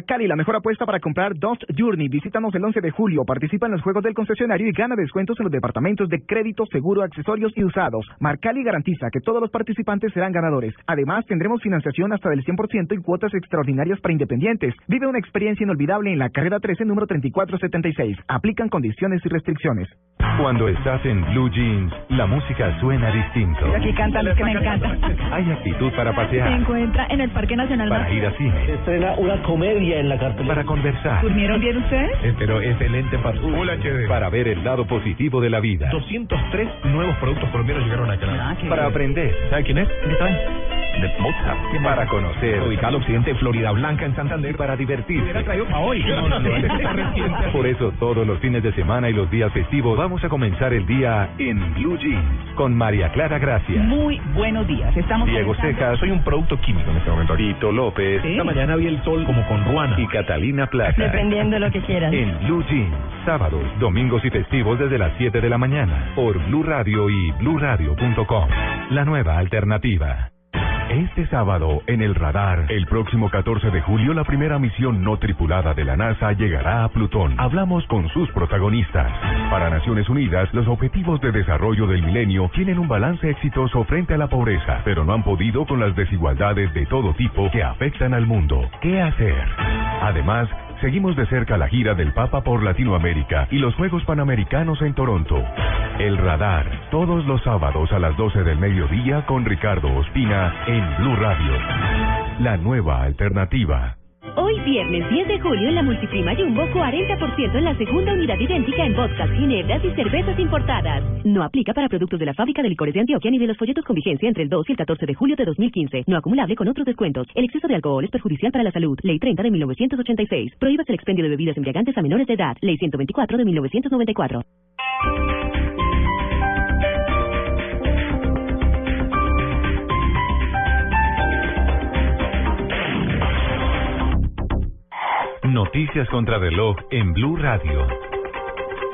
Speaker 15: Marcali, la mejor apuesta para comprar Dust Journey. Visítanos el 11 de julio, participa en los juegos del concesionario y gana descuentos en los departamentos de crédito, seguro, accesorios y usados. Marcali garantiza que todos los participantes serán ganadores. Además, tendremos financiación hasta del 100% y cuotas extraordinarias para independientes. Vive una experiencia inolvidable en la carrera 13, número 3476. Aplican condiciones y restricciones.
Speaker 13: Cuando estás en Blue Jeans, la música suena distinto.
Speaker 10: Aquí cantan los que me encantan.
Speaker 13: Hay actitud para
Speaker 10: Se
Speaker 13: pasear,
Speaker 10: encuentra en el Parque Nacional
Speaker 13: para ir a cine,
Speaker 8: Estrena una comedia en la cartelera.
Speaker 13: para conversar,
Speaker 10: ¿Durmieron bien ustedes?
Speaker 13: Eh, pero excelente para para ver el lado positivo de la vida,
Speaker 30: 203 nuevos productos colombianos llegaron a Canadá.
Speaker 13: para aprender,
Speaker 30: ¿Sabe quién es?
Speaker 13: de Mozart, para conocer,
Speaker 30: Ubicado occidente de Florida Blanca en Santander.
Speaker 13: para divertirse.
Speaker 30: Hoy.
Speaker 13: Por eso todos los fines de semana y los días festivos vamos a comenzar el día en Blue Jeans con María Clara Gracia,
Speaker 10: Muy buenos días. Estamos
Speaker 13: Diego Cejas,
Speaker 30: Soy un producto químico en este momento.
Speaker 13: Tito López
Speaker 10: Sí.
Speaker 30: Esta mañana vi el sol como con Ruana.
Speaker 13: Y Catalina Plata.
Speaker 10: Dependiendo de lo que quieran.
Speaker 13: En Blue Jeans, sábados, domingos y festivos desde las 7 de la mañana por Blue Radio y bluradio.com. La nueva alternativa. Este sábado, en el radar, el próximo 14 de julio, la primera misión no tripulada de la NASA llegará a Plutón. Hablamos con sus protagonistas. Para Naciones Unidas, los objetivos de desarrollo del milenio tienen un balance exitoso frente a la pobreza, pero no han podido con las desigualdades de todo tipo que afectan al mundo. ¿Qué hacer? Además, Seguimos de cerca la gira del Papa por Latinoamérica y los Juegos Panamericanos en Toronto. El Radar, todos los sábados a las 12 del mediodía con Ricardo Ospina en Blue Radio. La nueva alternativa.
Speaker 16: Hoy viernes 10 de julio en la Multiprima Jumbo 40% en la segunda unidad idéntica en vodkas, ginebras y cervezas importadas. No aplica para productos de la fábrica de licores de Antioquia ni de los folletos con vigencia entre el 2 y el 14 de julio de 2015. No acumulable con otros descuentos. El exceso de alcohol es perjudicial para la salud. Ley 30 de 1986. Prohíbas el expendio de bebidas embriagantes a menores de edad. Ley 124 de 1994.
Speaker 13: Noticias contra reloj en Blue Radio.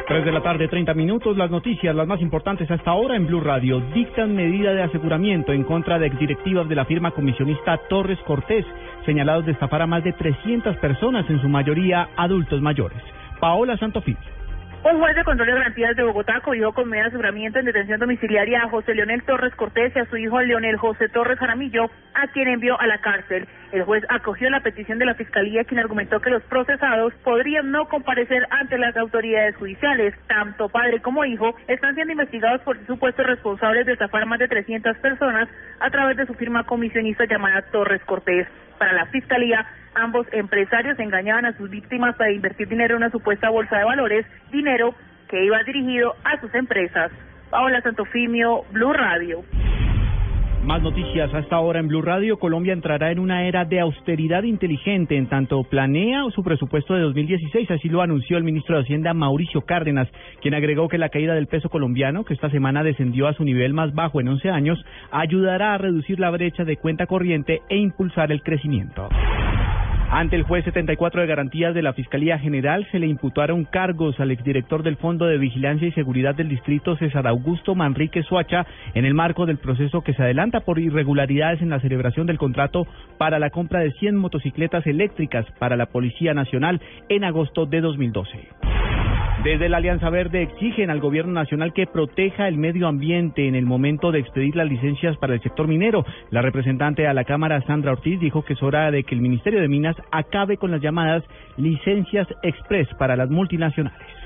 Speaker 40: 3 de la tarde, 30 minutos. Las noticias, las más importantes hasta ahora en Blue Radio, dictan medida de aseguramiento en contra de exdirectivas de la firma comisionista Torres Cortés, señalados de estafar a más de 300 personas, en su mayoría adultos mayores. Paola Santofimio.
Speaker 41: Un juez de control de garantías de Bogotá cogió con medida de en detención domiciliaria a José Leonel Torres Cortés y a su hijo Leonel José Torres Jaramillo, a quien envió a la cárcel. El juez acogió la petición de la Fiscalía, quien argumentó que los procesados podrían no comparecer ante las autoridades judiciales. Tanto padre como hijo están siendo investigados por supuestos responsables de estafar más de 300 personas a través de su firma comisionista llamada Torres Cortés. Para la Fiscalía, ambos empresarios engañaban a sus víctimas para invertir dinero en una supuesta bolsa de valores, dinero que iba dirigido a sus empresas. Paola Santofimio, Blue Radio.
Speaker 40: Más noticias hasta ahora en Blue Radio. Colombia entrará en una era de austeridad inteligente en tanto planea su presupuesto de 2016. Así lo anunció el ministro de Hacienda Mauricio Cárdenas, quien agregó que la caída del peso colombiano, que esta semana descendió a su nivel más bajo en 11 años, ayudará a reducir la brecha de cuenta corriente e impulsar el crecimiento. Ante el juez 74 de garantías de la Fiscalía General se le imputaron cargos al exdirector del Fondo de Vigilancia y Seguridad del Distrito César Augusto Manrique Suacha en el marco del proceso que se adelanta por irregularidades en la celebración del contrato para la compra de 100 motocicletas eléctricas para la Policía Nacional en agosto de 2012. Desde la Alianza Verde exigen al gobierno nacional que proteja el medio ambiente en el momento de expedir las licencias para el sector minero. La representante a la Cámara, Sandra Ortiz, dijo que es hora de que el Ministerio de Minas acabe con las llamadas licencias express para las multinacionales.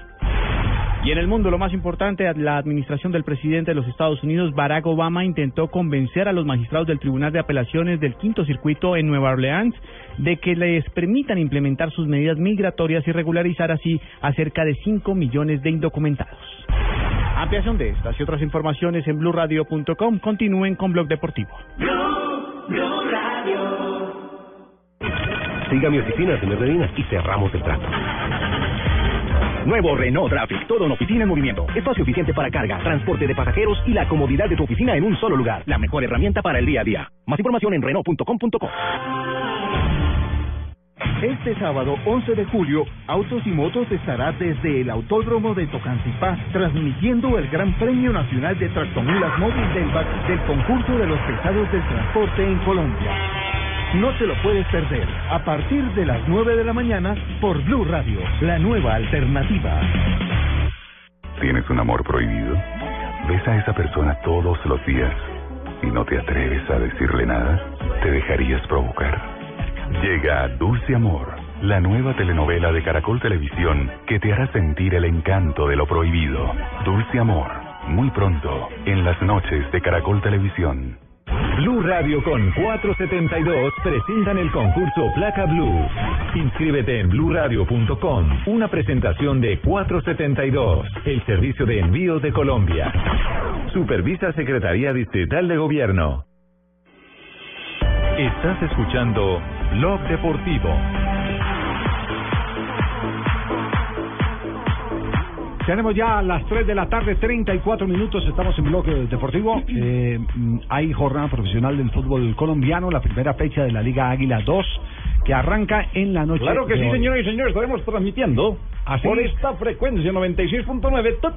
Speaker 40: Y en el mundo, lo más importante, la administración del presidente de los Estados Unidos, Barack Obama, intentó convencer a los magistrados del Tribunal de Apelaciones del Quinto Circuito en Nueva Orleans de que les permitan implementar sus medidas migratorias y regularizar así a cerca de 5 millones de indocumentados. Ampliación de estas y otras informaciones en blurradio.com. Continúen con Blog Deportivo.
Speaker 42: Siga mi oficina, señor Medina, y cerramos el trato. Nuevo Renault Traffic, todo en oficina en movimiento. Espacio eficiente para carga, transporte de pasajeros y la comodidad de tu oficina en un solo lugar. La mejor herramienta para el día a día. Más información en Renault.com.co.
Speaker 30: Este sábado 11 de julio, Autos y Motos estará desde el Autódromo de Tocancipá transmitiendo el Gran Premio Nacional de Tractomulas Móvil del, del concurso de los pesados del transporte en Colombia. No te lo puedes perder a partir de las 9 de la mañana por Blue Radio, la nueva alternativa.
Speaker 43: ¿Tienes un amor prohibido? ¿Ves a esa persona todos los días y no te atreves a decirle nada? ¿Te dejarías provocar? Llega Dulce Amor, la nueva telenovela de Caracol Televisión que te hará sentir el encanto de lo prohibido. Dulce Amor, muy pronto, en las noches de Caracol Televisión.
Speaker 13: Blue Radio con 472 presentan el concurso Placa Blue. Inscríbete en bluradio.com. Una presentación de 472, el servicio de envíos de Colombia. Supervisa Secretaría Distrital de Gobierno. Estás escuchando Blog Deportivo.
Speaker 1: Tenemos ya las 3 de la tarde, 34 minutos, estamos en bloque deportivo. Eh, mm, hay jornada profesional del fútbol colombiano, la primera fecha de la Liga Águila 2, que arranca en la noche.
Speaker 32: Claro que
Speaker 1: de
Speaker 32: sí,
Speaker 1: hoy.
Speaker 32: señores y señores, estaremos transmitiendo
Speaker 1: ¿Ah, sí?
Speaker 32: por esta frecuencia 96.9 top,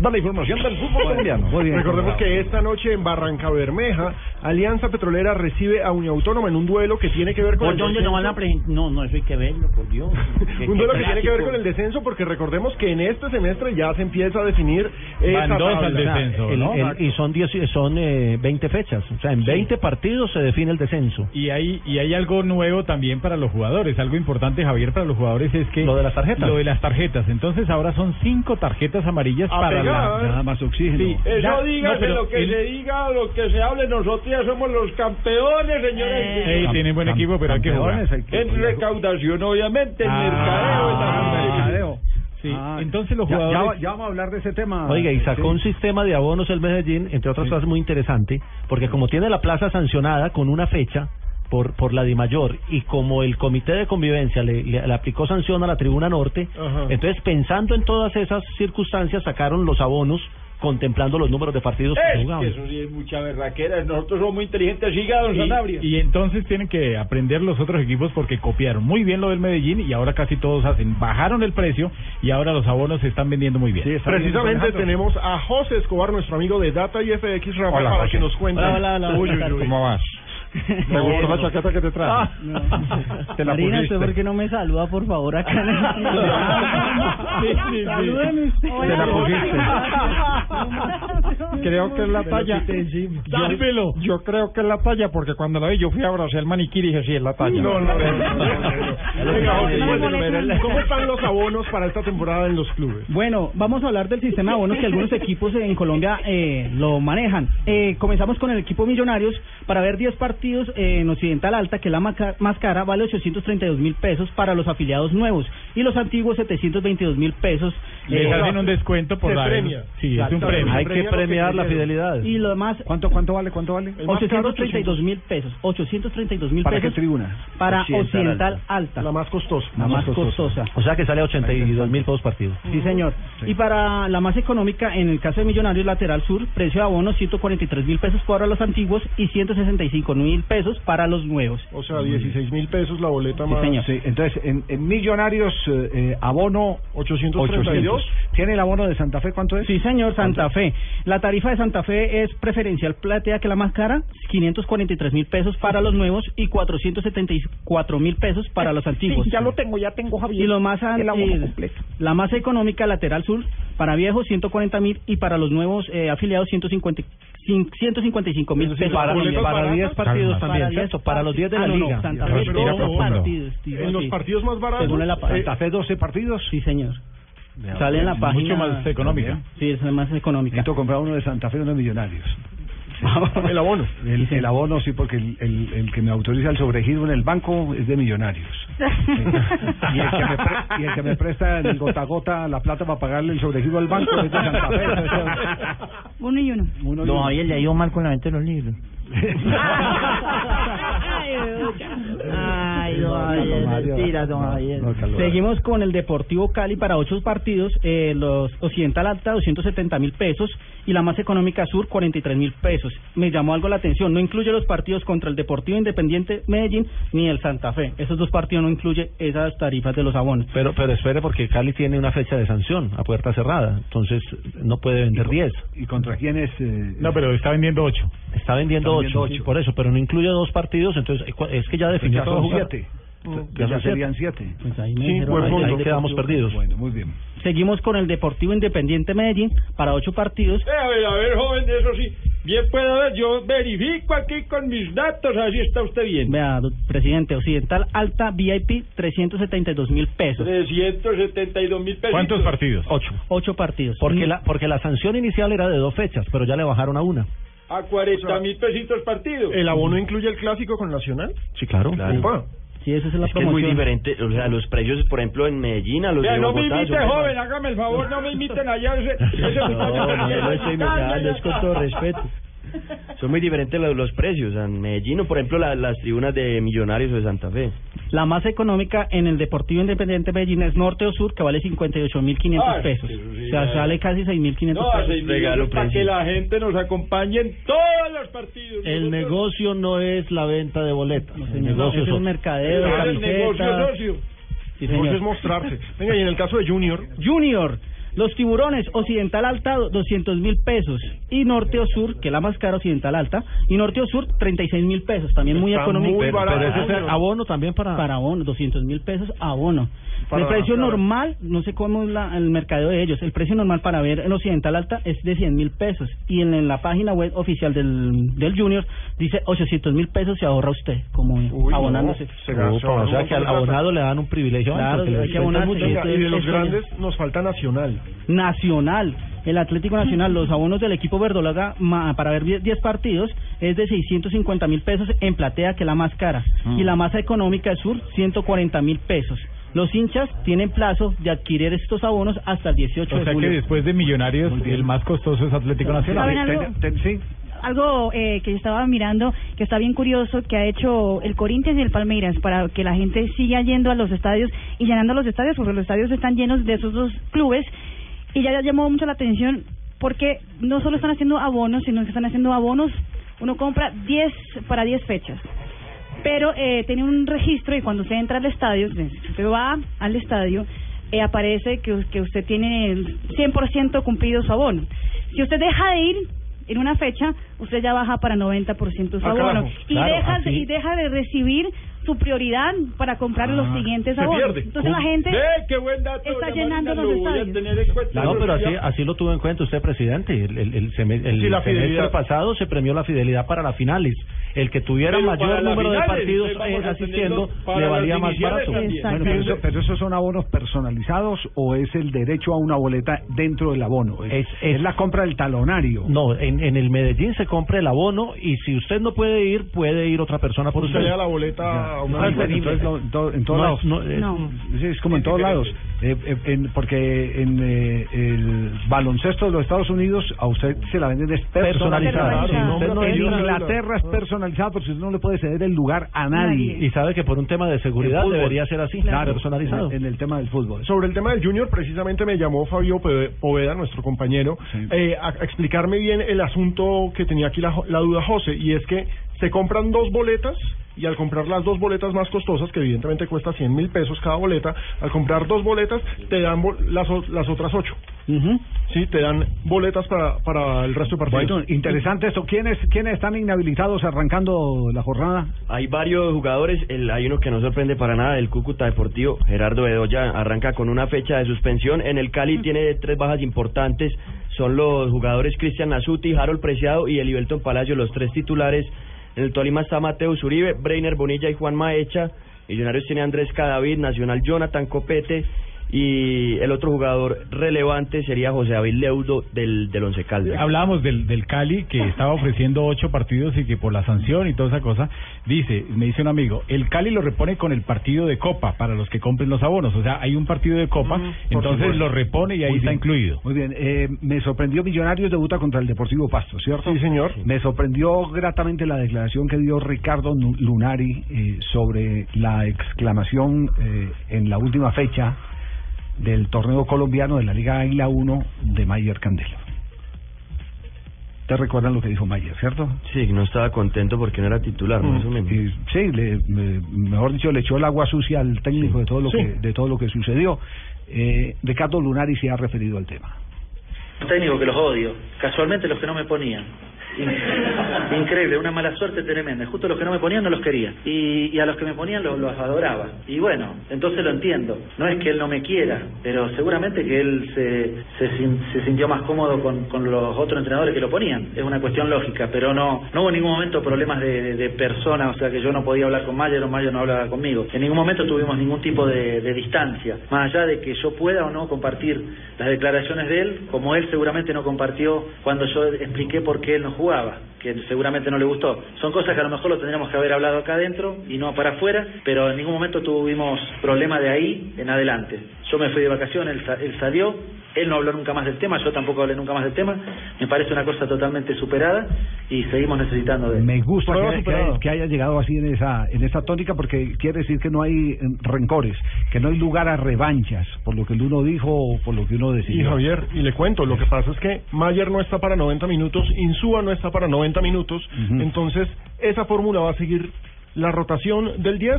Speaker 32: da la información del fútbol colombiano.
Speaker 9: Recordemos que esta noche en Barranca Bermeja, Alianza Petrolera recibe a Unión Autónoma en un duelo que tiene que ver con
Speaker 7: ¿Por
Speaker 9: el
Speaker 7: dónde no
Speaker 9: descenso.
Speaker 7: van a presentar? No, no, eso hay que verlo, por Dios.
Speaker 9: Un duelo que tiene que ver con el descenso porque recordemos que en este semestre ya se empieza a definir esa tabla.
Speaker 8: El- el- y son 10, son eh, 20 fechas. O sea, en 20 partidos se define el descenso.
Speaker 6: Y hay, y hay algo nuevo también para los jugadores, algo importante Javier para los jugadores es que
Speaker 8: Lo de las tarjetas.
Speaker 6: Lo de las tarjetas. Entonces ahora son cinco tarjetas amarillas
Speaker 32: A
Speaker 6: para la
Speaker 1: Nada más oxígeno.
Speaker 6: Sí,
Speaker 32: Eso
Speaker 6: ya- no, pero
Speaker 32: lo que
Speaker 6: el-
Speaker 32: se diga, lo que se hable, nosotros ya somos los campeones, señores. señores.
Speaker 6: tienen buen equipo, pero hay que jugar.
Speaker 32: En recaudación, obviamente, en
Speaker 6: Ah,
Speaker 32: mercadeo. en
Speaker 1: mercadeo.
Speaker 6: Sí,
Speaker 1: Ah,
Speaker 6: entonces los
Speaker 1: ya- ya
Speaker 6: jugadores...
Speaker 1: va- ya, vamos a hablar de ese tema.
Speaker 8: Oiga, y sacó
Speaker 1: Sí.
Speaker 8: un sistema de abonos el Medellín, entre otras cosas muy interesante, porque como tiene la plaza sancionada con una fecha por por la DIMAYOR y como el comité de convivencia le, le- le aplicó sanción a la tribuna norte,
Speaker 32: Ajá.
Speaker 8: entonces pensando en todas esas circunstancias sacaron los abonos contemplando los números de partidos que se
Speaker 32: Es que
Speaker 8: jugaban.
Speaker 32: eso sí es mucha berraquera. Nosotros somos muy inteligentes. Siga, don Sanabria.
Speaker 6: Y, entonces tienen que aprender los otros equipos porque copiaron muy bien lo del Medellín y ahora casi todos hacen, bajaron el precio y ahora los abonos se están vendiendo muy bien.
Speaker 9: Precisamente tenemos a José Escobar, nuestro amigo de Data y FX Rafa,
Speaker 6: Hola,
Speaker 9: para
Speaker 6: José.
Speaker 9: que nos cuente.
Speaker 6: Hola, hola, hola.
Speaker 9: Uy, uy, uy.
Speaker 6: ¿Cómo vas?
Speaker 32: Me gustó la chaqueta que te traje. Te la
Speaker 44: Marina,
Speaker 32: pusiste.
Speaker 44: ¿usted por qué no me saluda, por favor, acá en el...
Speaker 32: Sí, sí, sí.
Speaker 44: Salúdeme.
Speaker 32: Te la pusiste. Creo que es la talla. Yo, yo creo que es la talla porque cuando la vi yo fui a abrazar el maniquí y dije sí es la talla.
Speaker 9: No, no, no, no, no, no.
Speaker 32: No,
Speaker 9: ¿Cómo están los abonos para esta temporada en los clubes?
Speaker 44: Bueno, vamos a hablar del sistema de abonos que algunos equipos en Colombia eh, lo manejan. Eh, comenzamos con el equipo Millonarios. Para ver 10 partidos eh, en Occidental Alta, que es la maca- más cara, vale 832 mil pesos para los afiliados nuevos y los antiguos 722 mil pesos.
Speaker 6: Les
Speaker 44: eh,
Speaker 6: hacen un descuento por
Speaker 44: se
Speaker 6: dar-
Speaker 44: premia.
Speaker 6: Sí, es un premio.
Speaker 8: Hay que premiar la fidelidad.
Speaker 44: Y lo demás,
Speaker 1: ¿Cuánto, cuánto vale? ¿Cuánto vale?
Speaker 44: 832 mil pesos. 832 mil
Speaker 1: ¿Para
Speaker 44: pesos.
Speaker 1: qué tribuna?
Speaker 44: Para
Speaker 8: Occidental
Speaker 44: Alta.
Speaker 9: La más costosa.
Speaker 44: La más costosa.
Speaker 8: O sea que sale a 82 mil pesos partido.
Speaker 44: Sí, señor. Y para la más económica, en el caso de Millonarios Lateral Sur, precio de abono 143 mil pesos para los antiguos y 165 mil pesos para los nuevos.
Speaker 9: O sea, 16 mil pesos la boleta
Speaker 44: Sí,
Speaker 9: más.
Speaker 44: señor.
Speaker 1: Sí, entonces, en, en Millonarios, eh, eh, abono
Speaker 9: 832.
Speaker 1: ¿Tiene el abono de Santa Fe cuánto es?
Speaker 44: Sí, señor, Santa Fe. La tarifa de Santa Fe es preferencial platea que la más cara, 543 mil pesos para los nuevos y 474 mil pesos para los antiguos.
Speaker 32: Sí, ya lo tengo, ya tengo Javier.
Speaker 44: Y lo más
Speaker 32: el abono completo.
Speaker 44: la más económica lateral sur para viejos 140 mil y para los nuevos eh, afiliados 150 cin- 155 mil pesos
Speaker 8: Para, para 10 partidos también,
Speaker 44: 10
Speaker 8: ¿cierto? Para los 10 de
Speaker 44: Ah,
Speaker 8: la
Speaker 44: no, no,
Speaker 8: liga.
Speaker 44: Santa Fe partidos. tío,
Speaker 9: En los
Speaker 44: sí.
Speaker 9: partidos más baratos.
Speaker 44: Según la
Speaker 9: eh,
Speaker 1: Santa Fe 12 partidos.
Speaker 44: Sí, señor. Sale en la
Speaker 1: Mucho
Speaker 44: página.
Speaker 1: más económica.
Speaker 44: Sí, es más económica.
Speaker 1: Necesito comprar uno de Santa Fe uno de Millonarios.
Speaker 9: El abono.
Speaker 1: El, el abono sí, porque el, el, el que me autoriza el sobregiro en el banco es de Millonarios. Y el, que me pre- y el que me presta en el gota a gota la plata para pagarle el sobregiro al banco es de Santa Fe.
Speaker 10: Uno y uno.
Speaker 1: uno y
Speaker 35: No,
Speaker 1: uno.
Speaker 35: Javier, le ha ido mal con la venta de los libros.
Speaker 44: Ay,
Speaker 35: don Javier, mentira, don Javier.
Speaker 44: Seguimos con el Deportivo Cali para ocho partidos, eh, los Occidental Alta 270 mil pesos y la más económica Sur 43 mil pesos. Me llamó algo la atención, no incluye los partidos contra el Deportivo Independiente Medellín ni el Santa Fe. Esos dos partidos no incluye esas tarifas de los abonos.
Speaker 8: Pero, pero espere porque Cali tiene una fecha de sanción a puerta cerrada, entonces no puede vender 10.
Speaker 1: ¿Y contra quién es? eh,
Speaker 6: No, pero está vendiendo 8.
Speaker 8: Está vendiendo
Speaker 1: Está vendiendo
Speaker 8: 8,
Speaker 1: ocho.
Speaker 8: por eso, pero no incluye dos partidos, entonces eh, es que ya definió
Speaker 1: ya
Speaker 8: todo
Speaker 1: siete.
Speaker 8: Ya
Speaker 1: Ya, serían siete.
Speaker 44: Pues ahí me
Speaker 8: Sí,
Speaker 44: dijeron, ahí- ahí
Speaker 8: quedamos perdidos.
Speaker 1: Bueno, muy bien.
Speaker 44: Seguimos con el Deportivo Independiente Medellín para ocho partidos.
Speaker 32: Eh, a ver, a ver, joven, eso sí. Bien puedo ver, yo verifico aquí con mis datos, así está usted bien.
Speaker 44: Vea, presidente, Occidental Alta VIP 372 mil pesos.
Speaker 32: 372 mil pesos.
Speaker 6: ¿Cuántos partidos?
Speaker 8: Ocho.
Speaker 44: Ocho partidos.
Speaker 8: Porque
Speaker 44: Mm.
Speaker 8: la, porque la sanción inicial era de dos fechas, pero ya le bajaron a una.
Speaker 32: A 40 mil pesitos partido.
Speaker 9: ¿El abono incluye el clásico con Nacional?
Speaker 8: Sí, claro.
Speaker 9: Upa.
Speaker 44: Sí, esa es la
Speaker 11: Es que es muy
Speaker 44: promoción.
Speaker 11: diferente, o sea, los precios, por ejemplo, en Medellín, a los
Speaker 32: Ya,
Speaker 11: de
Speaker 32: no me
Speaker 11: Bogotá.
Speaker 32: imite,
Speaker 11: son-
Speaker 32: joven, hágame el favor, no me imiten allá. Ese, ese
Speaker 11: No, no, yo lo estoy imitando, es con todo respeto. Son muy diferentes los, los precios. En Medellín, o por ejemplo, la- las tribunas de Millonarios o de Santa Fe.
Speaker 44: La más económica en el Deportivo Independiente Medellín es Norte o Sur, que vale 58 mil 500
Speaker 32: Ay,
Speaker 44: pesos.
Speaker 32: pero sí,
Speaker 44: o sea, sale casi 6 mil 500
Speaker 32: No,
Speaker 44: pesos.
Speaker 32: seis mil euros para que la gente nos acompañe en todos los partidos.
Speaker 8: El negocio no es la venta de boletas. el
Speaker 44: señor,
Speaker 8: negocio
Speaker 44: es el mercadeo,
Speaker 32: el negocio socio.
Speaker 44: Sí,
Speaker 9: El negocio es mostrarse. Venga, y en el caso de Junior,
Speaker 44: Junior, los tiburones Occidental Alta 200 mil pesos y Norte o Sur, que es la más cara Occidental Alta, y Norte o Sur 36 mil pesos, también muy
Speaker 9: Está
Speaker 44: económico.
Speaker 9: muy barato.
Speaker 8: pero ese es el abono también para...
Speaker 44: Para abono, 200 mil pesos abono.
Speaker 9: Para
Speaker 44: el precio normal, no sé cómo es la- el mercadeo de ellos, el precio normal para ver en Occidental Alta es de 100 mil pesos y en, en la página web oficial del, del Junior dice 800 mil pesos se ahorra usted como
Speaker 9: Uy,
Speaker 44: abonándose.
Speaker 9: no, se gasta
Speaker 8: Upa, o sea que al abonado le dan un privilegio.
Speaker 44: Claro, hay que abonarse.
Speaker 8: mucho.
Speaker 9: Y de los grandes nos falta Nacional.
Speaker 44: Nacional, el Atlético Nacional, los abonos del equipo verdolaga ma- para ver 10 10 partidos es de 650 mil pesos en platea, que es la más cara, y la más económica del sur, 140 mil pesos. Los hinchas tienen plazo de adquirir estos abonos hasta el 18
Speaker 6: O
Speaker 44: de
Speaker 6: sea que
Speaker 44: julio.
Speaker 6: después de Millonarios, el más costoso es Atlético
Speaker 10: ¿Saben
Speaker 6: Nacional.
Speaker 10: algo?
Speaker 1: Ten- ten- sí.
Speaker 10: Algo eh, que yo estaba mirando que está bien curioso que ha hecho el Corinthians y el Palmeiras para que la gente siga yendo a los estadios y llenando los estadios porque los estadios están llenos de esos dos clubes y ya llamó mucho la atención porque no solo están haciendo abonos sino que están haciendo abonos uno compra 10 para 10 fechas pero eh, tiene un registro y cuando usted entra al estadio, usted va al estadio, eh, aparece que, que usted tiene el 100% cumplido su abono. Si usted deja de ir, en una fecha, usted ya baja para 90% su
Speaker 8: Ah,
Speaker 10: abono. Y, deja,
Speaker 8: así.
Speaker 10: y deja de recibir su prioridad para comprar los siguientes
Speaker 32: se
Speaker 10: abonos. Entonces la gente
Speaker 32: Ve, qué buen dato,
Speaker 10: está llenando
Speaker 32: Marina,
Speaker 10: los estadios.
Speaker 8: No, pero así, así lo tuvo en cuenta usted, presidente. El, el, el, seme- el
Speaker 32: Sí, la
Speaker 8: semestre pasado se premió la fidelidad para las finales. El que tuviera
Speaker 32: Pero
Speaker 8: mayor número de partidos eh, asistiendo le valía más barato.
Speaker 1: Bueno, pero, eso- pero esos son abonos personalizados o es el derecho a una boleta dentro del abono. Es, es la compra del talonario.
Speaker 8: No, en, en el Medellín se compra el abono y si usted no puede ir, puede ir otra persona por
Speaker 9: Usted
Speaker 8: usted.
Speaker 9: le da la boleta a
Speaker 1: entonces no, en to- en todos
Speaker 8: No,
Speaker 1: lados.
Speaker 8: no, eh,
Speaker 10: No.
Speaker 1: Sí, es como en todos lados. Eh, eh, en- porque en eh, el baloncesto de los Estados Unidos a usted se la venden es personalizada.
Speaker 8: Personalizada.
Speaker 1: No-
Speaker 8: no entra-
Speaker 1: Inglaterra es personalizada porque usted no le puede ceder el lugar a nadie.
Speaker 8: Y sabe que por un tema de seguridad debería ser así,
Speaker 1: Claro,
Speaker 8: personalizado.
Speaker 1: En, el tema del fútbol.
Speaker 9: Sobre el tema del Junior, precisamente me llamó Fabio Pove- Poveda, nuestro compañero, eh, a, a explicarme bien el asunto que tenía aquí la, la duda José, y es que se compran dos boletas y al comprar las dos boletas más costosas, que evidentemente cuesta 100 mil pesos cada boleta, al comprar dos boletas te dan bo- las, las otras ocho. Sí, te dan boletas para, para el resto de partidos.
Speaker 1: Bueno, interesante esto. ¿Quiénes, ¿Quiénes están inhabilitados arrancando la jornada?
Speaker 11: Hay varios jugadores, el, hay uno que no sorprende para nada, el Cúcuta Deportivo, Gerardo Bedoya, arranca con una fecha de suspensión. En el Cali tiene tres bajas importantes, son los jugadores Cristian Nasuti, Harold Preciado y Elivelton Palacio, los tres titulares. En el Tolima está Mateus Uribe, Breiner Bonilla y Juan Maecha. Millonarios tiene Andrés Cadavid, Nacional Jonathan Copete y el otro jugador relevante sería José David Leudo del, del Once Caldas.
Speaker 6: Hablábamos del, del Cali que estaba ofreciendo ocho partidos y que por la sanción y toda esa cosa, dice, me dice un amigo, el Cali lo repone con el partido de Copa para los que compren los abonos. O sea, hay un partido de Copa, entonces
Speaker 1: supuesto.
Speaker 6: lo repone y ahí
Speaker 1: Muy
Speaker 6: está
Speaker 1: bien.
Speaker 6: incluido.
Speaker 1: Muy bien, eh, me sorprendió Millonarios debuta contra el Deportivo Pasto, ¿cierto?
Speaker 9: Sí, señor.
Speaker 1: Me sorprendió gratamente la declaración que dio Ricardo Lunari eh, sobre la exclamación eh, en la última fecha del torneo colombiano de la Liga Águila 1 de Mayer Candelo. ¿Te recuerdan lo que dijo Mayer, cierto?
Speaker 11: Sí, no estaba contento porque no era titular, más o menos.
Speaker 1: Y, sí, le- me- mejor dicho, le echó el agua sucia al técnico de todo lo
Speaker 11: Sí.
Speaker 1: que de todo lo que sucedió. Eh, Ricardo Lunari se ha referido al tema.
Speaker 19: técnico que los odio, casualmente los que no me ponían. In- Increíble, una mala suerte tremenda. Justo los que no me ponían no los quería. Y, y a los que me ponían los, adoraba. Y bueno, entonces lo entiendo. No es que él no me quiera, pero seguramente que él se, se, sin- se sintió más cómodo con, los otros entrenadores que lo ponían. Es una cuestión lógica, pero no, no hubo en ningún momento problemas de, de, persona, o sea que yo no podía hablar con Mayer o Mayer no hablaba conmigo. En ningún momento tuvimos ningún tipo de, de distancia, más allá de que yo pueda o no compartir las declaraciones de él, como él seguramente no compartió cuando yo expliqué por qué él no que seguramente no le gustó. Son cosas que a lo mejor lo tendríamos que haber hablado acá adentro y no para afuera, pero en ningún momento tuvimos problema de ahí en adelante. Yo me fui de vacaciones, él, él salió, él no habló nunca más del tema, yo tampoco hablé nunca más del tema, me parece una cosa totalmente superada y seguimos necesitando de él.
Speaker 1: Me gusta que, haya- que haya llegado así en esa en esa tónica porque quiere decir que no hay eh, rencores, que no hay lugar a revanchas por lo que el uno dijo o por lo que uno
Speaker 9: Y
Speaker 1: decidió.
Speaker 9: Javier, y le cuento, lo que pasa es que Mayer no está para 90 minutos, Insúa no está para 90 minutos, entonces esa fórmula va a seguir la rotación del 10,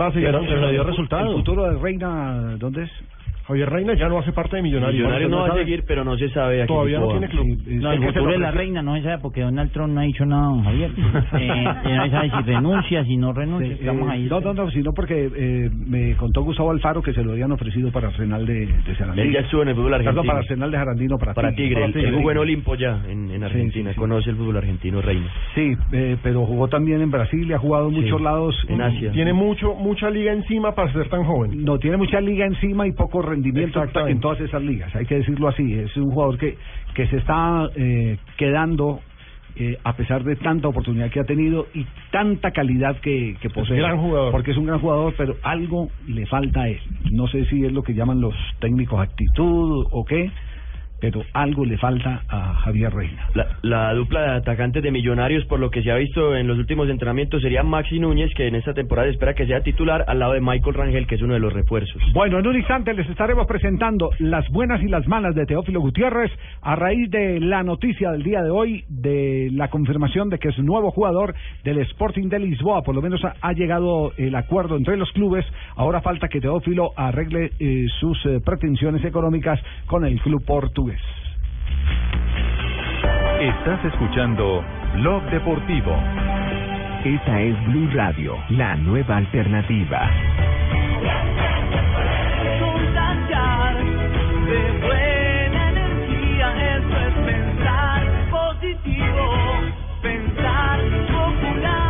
Speaker 9: va a seguir funcionando.
Speaker 1: ¿El futuro de Reina dónde es?
Speaker 9: Javier Reina ya no hace parte de Millonarios.
Speaker 11: Millonarios no va a
Speaker 9: sabe.
Speaker 11: seguir, pero no se sabe a
Speaker 9: Todavía no tiene
Speaker 11: va.
Speaker 9: club.
Speaker 7: No, el
Speaker 9: Es que se
Speaker 7: futuro de la reina no se sabe porque Donald Trump no ha dicho nada, don Javier. Eh, no se sabe si renuncia, si no renuncia.
Speaker 1: Sí,
Speaker 7: Estamos
Speaker 1: eh,
Speaker 7: ahí.
Speaker 1: No, no, no, sino porque eh, me contó Gustavo Alfaro que se lo habían ofrecido para Arsenal de, de Sarandí.
Speaker 11: Él ya estuvo en el fútbol
Speaker 1: Perdón,
Speaker 11: argentino.
Speaker 1: para Arsenal de Jarandino, para,
Speaker 11: Para Tigre, él, él jugó en Olimpo ya, en, en Argentina,
Speaker 1: sí, sí.
Speaker 11: conoce el fútbol argentino, Reina.
Speaker 1: Sí, eh, pero jugó también en Brasil y ha jugado en muchos lados.
Speaker 11: en Asia.
Speaker 9: Tiene mucho mucha liga encima para ser tan joven.
Speaker 1: No, tiene mucha liga encima y poco rendimiento
Speaker 9: Exactamente.
Speaker 1: en todas esas ligas, hay que decirlo así. Es un jugador que, que se está eh, quedando eh, a pesar de tanta oportunidad que ha tenido y tanta calidad que, que posee.
Speaker 9: gran jugador.
Speaker 1: Porque es un gran jugador, pero algo le falta a él. No sé si es lo que llaman los técnicos actitud o qué, pero algo le falta a Javier Reina.
Speaker 11: La, la dupla de atacantes de Millonarios, por lo que se ha visto en los últimos entrenamientos, sería Maxi Núñez, que en esta temporada espera que sea titular, al lado de Michael Rangel, que es uno de los refuerzos.
Speaker 1: Bueno, en un instante les estaremos presentando las buenas y las malas de Teófilo Gutiérrez a raíz de la noticia del día de hoy de la confirmación de que es nuevo jugador del Sporting de Lisboa. Por lo menos ha, ha llegado el acuerdo entre los clubes. Ahora falta que Teófilo arregle eh, sus eh, pretensiones económicas con el club portugués.
Speaker 13: Estás escuchando Blog Deportivo.
Speaker 42: Esa es Blue Radio, la nueva alternativa.
Speaker 45: de buena energía, eso es pensar positivo, pensar popular.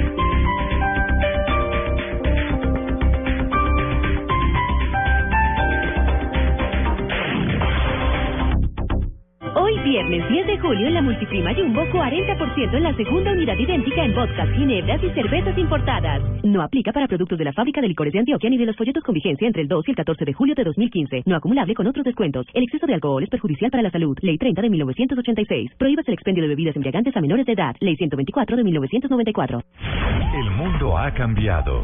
Speaker 16: Hoy viernes 10 de julio en la Multiprima Jumbo 40% en la segunda unidad idéntica en vodkas, ginebras y cervezas importadas. No aplica para productos de la fábrica de licores de Antioquia ni de los folletos con vigencia entre el 2 y el 14 de julio de 2015. No acumulable con otros descuentos. El exceso de alcohol es perjudicial para la salud. Ley 30 de 1986. Prohíbes el expendio de bebidas embriagantes a menores de edad. Ley 124 de 1994.
Speaker 13: El mundo ha cambiado.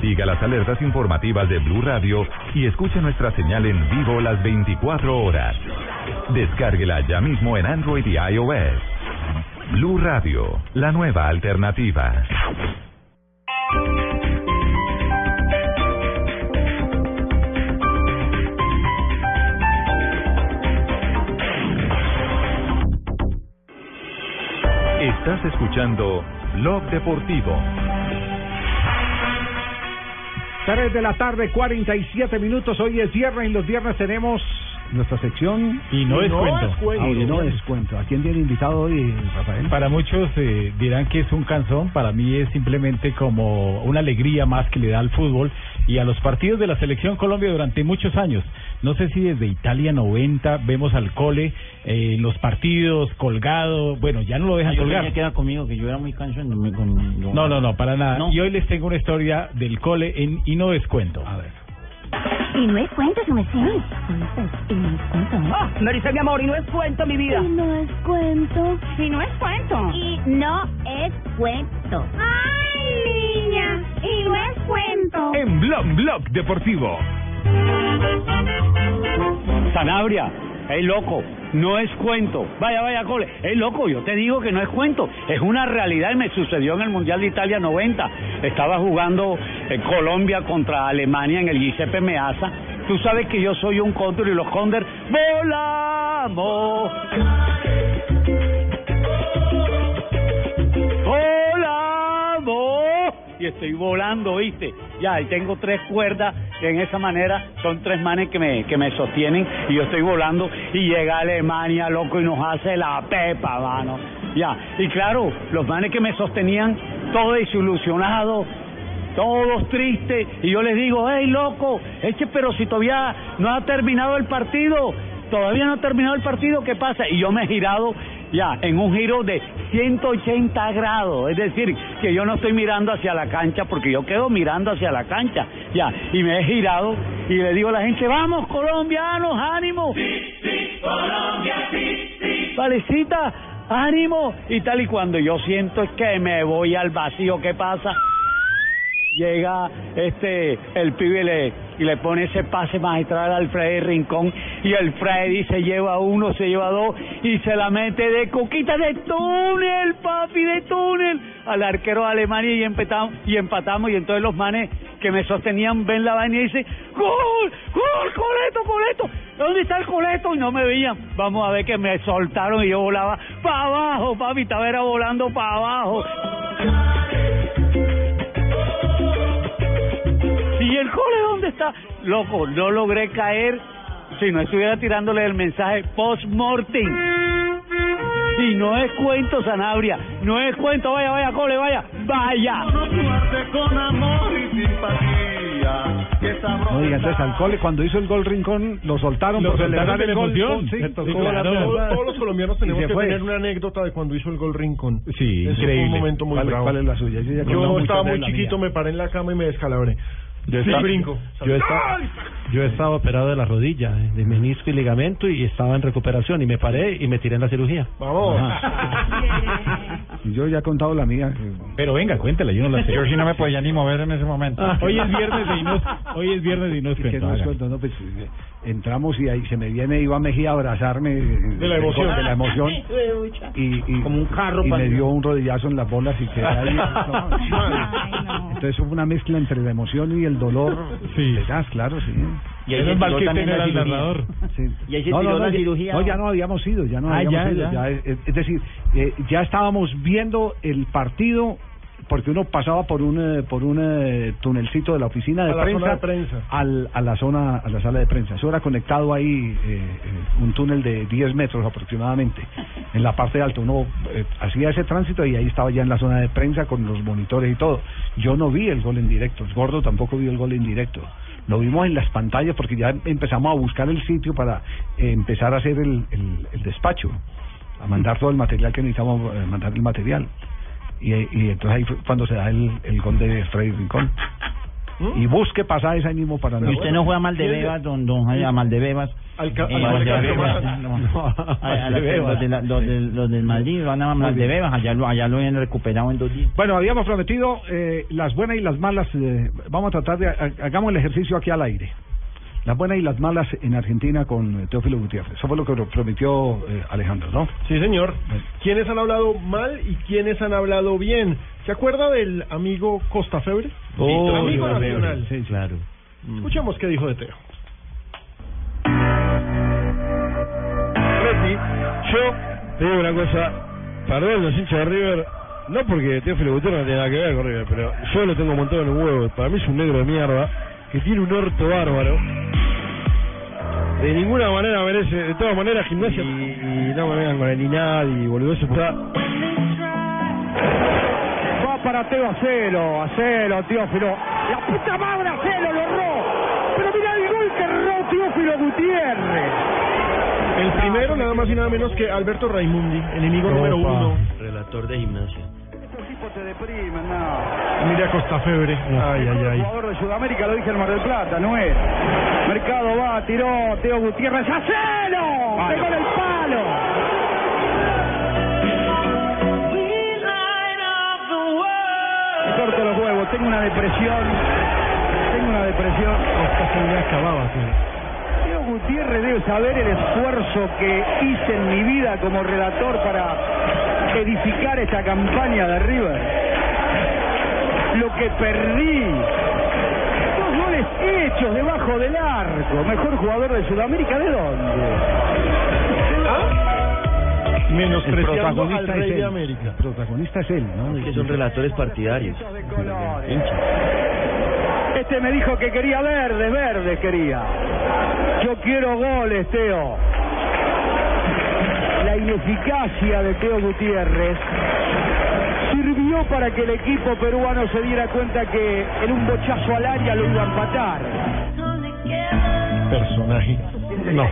Speaker 13: Siga las alertas informativas de Blue Radio y escuche nuestra señal en vivo las 24 horas. Descárguela ya mismo en Android y iOS. Blue Radio, la nueva alternativa. Estás escuchando Blog Deportivo.
Speaker 1: 3 de la tarde, 47 minutos. Hoy es viernes y los viernes tenemos nuestra sección.
Speaker 6: Y no descuento.
Speaker 1: Ah, y no descuento. ¿A quién tiene invitado hoy, Rafael?
Speaker 6: Para muchos eh, dirán que es un cansón, para mí es simplemente como una alegría más que le da al fútbol y a los partidos de la selección Colombia durante muchos años. No sé si desde Italia 90 vemos al cole eh, en los partidos colgado, bueno, ya no lo dejan
Speaker 35: yo
Speaker 6: colgar.
Speaker 35: creía que era conmigo, que yo era muy cansón.
Speaker 6: No, no, no, para nada.
Speaker 35: No.
Speaker 6: Y hoy les tengo una historia del cole en y no descuento. A ver.
Speaker 46: Y no es cuento, su merced. Y no es cuento.
Speaker 40: Ah, me dice mi amor, y no es cuento, mi vida.
Speaker 46: Y no es cuento.
Speaker 40: Y no es cuento.
Speaker 46: Y no es cuento.
Speaker 40: ¡Ay, niña! Y no es cuento.
Speaker 42: En Blog Blog Deportivo.
Speaker 47: Sanabria, es loco, no es cuento. Vaya, vaya, cole, es loco, yo te digo que no es cuento, es una realidad y me sucedió en el Mundial de Italia 90. Estaba jugando eh, Colombia contra Alemania en el Giuseppe Meazza. Tú sabes que yo soy un cóndor y los cóndor volamos. volamos. Y estoy volando, ¿viste? Ya, y tengo tres cuerdas que en esa manera son tres manes que me, que me sostienen y yo estoy volando y llega Alemania, loco, y nos hace la pepa, mano. Ya, y claro, los manes que me sostenían, todos desilusionados, todos tristes, y yo les digo, hey, loco, eche, pero si todavía no ha terminado el partido, todavía no ha terminado el partido, ¿qué pasa? Y yo me he girado ya en un giro de 180 grados, es decir, que yo no estoy mirando hacia la cancha porque yo quedo mirando hacia la cancha, ya, y me he girado y le digo a la gente, vamos colombianos, ánimo.
Speaker 45: Colombia, sí, sí.
Speaker 47: Valecita, ánimo. Y tal y cuando yo siento es que me voy al vacío, ¿qué pasa? Llega este el pibe le, y le pone ese pase magistral al Freddy Rincón y el Freddy se lleva uno, se lleva dos y se la mete de coquita de túnel, papi, de túnel al arquero de Alemania y empatamos y empatamos y entonces los manes que me sostenían ven la vaina y dicen ¡Gol! ¡Gol! ¡Coleto! ¡Coleto! ¿Dónde está el coleto? Y no me veían. Vamos a ver que me soltaron y yo volaba para abajo, papi, estaba era volando para abajo. ¿Y el cole dónde está? Loco, no logré caer si no estuviera tirándole el mensaje post-mortem. Y no es cuento, Sanabria, no es cuento, vaya, vaya, cole, vaya, vaya.
Speaker 45: Con amor y simpatía.
Speaker 1: No, y antes al cole, cuando hizo el gol Rincón, lo soltaron
Speaker 9: Lo
Speaker 1: por
Speaker 9: soltaron
Speaker 1: celebrar el gol.
Speaker 9: emoción.
Speaker 1: Sí,
Speaker 9: Le tocó
Speaker 1: sí,
Speaker 9: la-
Speaker 1: claro.
Speaker 9: todos, todos los colombianos
Speaker 1: Y
Speaker 9: tenemos que
Speaker 1: fue.
Speaker 9: tener una anécdota de cuando hizo el gol Rincón.
Speaker 6: Sí,
Speaker 9: Ese fue un
Speaker 6: increíble.
Speaker 9: momento muy
Speaker 1: ¿Cuál-
Speaker 9: bravo.
Speaker 1: cuál es la suya? Yo
Speaker 9: estaba muy chiquito,
Speaker 1: mía.
Speaker 9: me paré en la cama y me descalabré.
Speaker 8: Yo
Speaker 9: Sí,
Speaker 8: estaba,
Speaker 9: brinco.
Speaker 8: yo estaba, yo estaba operado de la rodilla, eh, de menisco y ligamento y estaba en recuperación y me paré y me tiré en la cirugía.
Speaker 9: Vamos.
Speaker 1: Yo ya he contado la mía.
Speaker 6: Pero venga, cuéntela, yo no la sé.
Speaker 18: Yo sí no me podía ni mover en ese momento.
Speaker 6: Hoy es viernes y no, hoy es viernes y no es
Speaker 1: que no cuento, no, pues, eh, entramos y ahí se me viene Iván Mejía a abrazarme de
Speaker 9: la emoción.
Speaker 1: de la emoción y, y
Speaker 9: Como un carro
Speaker 1: y
Speaker 9: para-
Speaker 1: me dio un rodillazo en las bolas y quedé ahí no, entonces hubo una mezcla entre la emoción y el dolor
Speaker 6: Sí.
Speaker 1: claro sí
Speaker 7: Y ahí se
Speaker 6: mal que
Speaker 7: la cirugía.
Speaker 6: narrador.
Speaker 1: Sí.
Speaker 7: Y ahí se
Speaker 1: no,
Speaker 7: tiró
Speaker 1: no, no,
Speaker 7: la
Speaker 1: ya-
Speaker 7: cirugía.
Speaker 1: no, ya no habíamos ido, ya no
Speaker 6: Ah,
Speaker 1: habíamos
Speaker 6: ya,
Speaker 1: ido.
Speaker 6: ya.
Speaker 1: ya, es, decir, eh, ya estábamos viendo el partido porque uno pasaba por un eh, por un eh, tunelcito de la oficina de
Speaker 9: A la
Speaker 1: prensa,
Speaker 9: zona de prensa.
Speaker 1: Al, a la zona a la sala de prensa. Eso era conectado ahí eh, eh, un túnel de 10 metros aproximadamente en la parte alta. Uno eh, hacía ese tránsito y ahí estaba ya en la zona de prensa con los monitores y todo. Yo no vi el gol en directo. El gordo tampoco vio el gol en directo. Lo vimos en las pantallas porque ya empezamos a buscar el sitio para eh, empezar a hacer el, el, el despacho, a mandar todo el material que necesitamos eh, mandar el material. Y, y entonces ahí fue cuando se da el, el gol de Freddy Rincón. Y busque pasajes ahí mismo para
Speaker 7: Y usted no juega mal de bebas, don, don Jaime, a mal de bebas.
Speaker 9: Al ca-
Speaker 7: Eh, no, no, a- a los, los, del- los del Madrid van a mal de bebas, allá lo, allá lo habían recuperado en dos días.
Speaker 1: Bueno, habíamos prometido eh, las buenas y las malas. eh, vamos a tratar de. ha- Hagamos el ejercicio aquí al aire. Las buenas y las malas en Argentina con eh, Teófilo Gutiérrez. Eso fue lo que prometió eh, Alejandro, ¿no?
Speaker 9: Sí, señor. ¿Quiénes han hablado mal y quiénes han hablado bien? ¿Se acuerda del amigo Costa Febre?
Speaker 1: Oh,
Speaker 9: amigo
Speaker 1: Febre,
Speaker 9: nacional.
Speaker 1: sí, claro.
Speaker 9: Escuchemos qué dijo de Teo.
Speaker 3: Yo te digo una cosa, perdón los hinchas de River, no porque Teófilo Gutiérrez no tiene nada que ver con River, pero yo lo tengo montado en un huevo, para mí es un negro de mierda, que tiene un orto bárbaro, de ninguna manera merece, de todas maneras gimnasia, y, y no me vengan con el INAD y boludo, eso está...
Speaker 48: Va para Teo Acelo, Acelo, Teófilo. La puta madre Acelo lo erró. Pero mira el gol que erró Teófilo Gutiérrez.
Speaker 9: El primero, nada más y nada menos que Alberto Raimundi, enemigo número uno.
Speaker 11: Relator de gimnasia.
Speaker 48: Te deprimen, no.
Speaker 9: Mira a Costa Febre. Ay, ay, ay.
Speaker 48: jugador de Sudamérica lo dije en Mar del Plata, no era. Mercado va, tiró Teo Gutiérrez. ¡Acelo! ¡Pegó en el palo! Corto los huevos, tengo una depresión. Tengo una depresión.
Speaker 9: Costa Febre acababa, tío.
Speaker 48: Teo Gutiérrez debe saber el esfuerzo que hice en mi vida como relator para edificar esta campaña de River. Lo que perdí. Dos goles hechos debajo del arco. Mejor jugador de Sudamérica, ¿de dónde?
Speaker 9: Menospreciando
Speaker 1: El
Speaker 9: al
Speaker 1: protagonista
Speaker 9: rey
Speaker 1: es
Speaker 9: de
Speaker 1: él.
Speaker 9: América.
Speaker 1: El protagonista es él, ¿no?
Speaker 11: Que son relatores partidarios.
Speaker 48: Este me dijo que quería verdes, verdes quería. Yo quiero goles, Teo. La ineficacia de Teo Gutiérrez sirvió para que el equipo peruano se diera cuenta que en un bochazo al área lo iba a empatar.
Speaker 9: Personaje. No.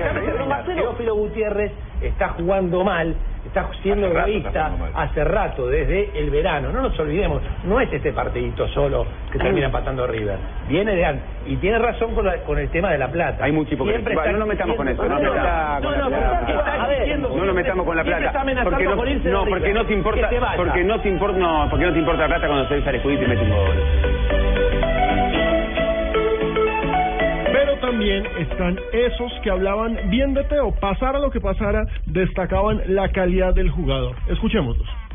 Speaker 5: Teófilo Gutiérrez está jugando mal, está siendo egoísta hace rato, desde el verano. No nos olvidemos, no es este partidito solo que termina empatando River. Viene de antes. Y tiene razón con, la- con el tema de la plata. Hay mucha
Speaker 49: hipocresía. Bueno, no nos metamos con eso, no nos metamos con la plata. No nos metamos con la plata. Porque no, no, porque no te importa, porque no te importa, no, porque no te importa la plata cuando se sale y mete un gol.
Speaker 9: También están esos que hablaban bien de Teo. Pasara lo que pasara, destacaban la calidad del jugador. Escuchémoslos.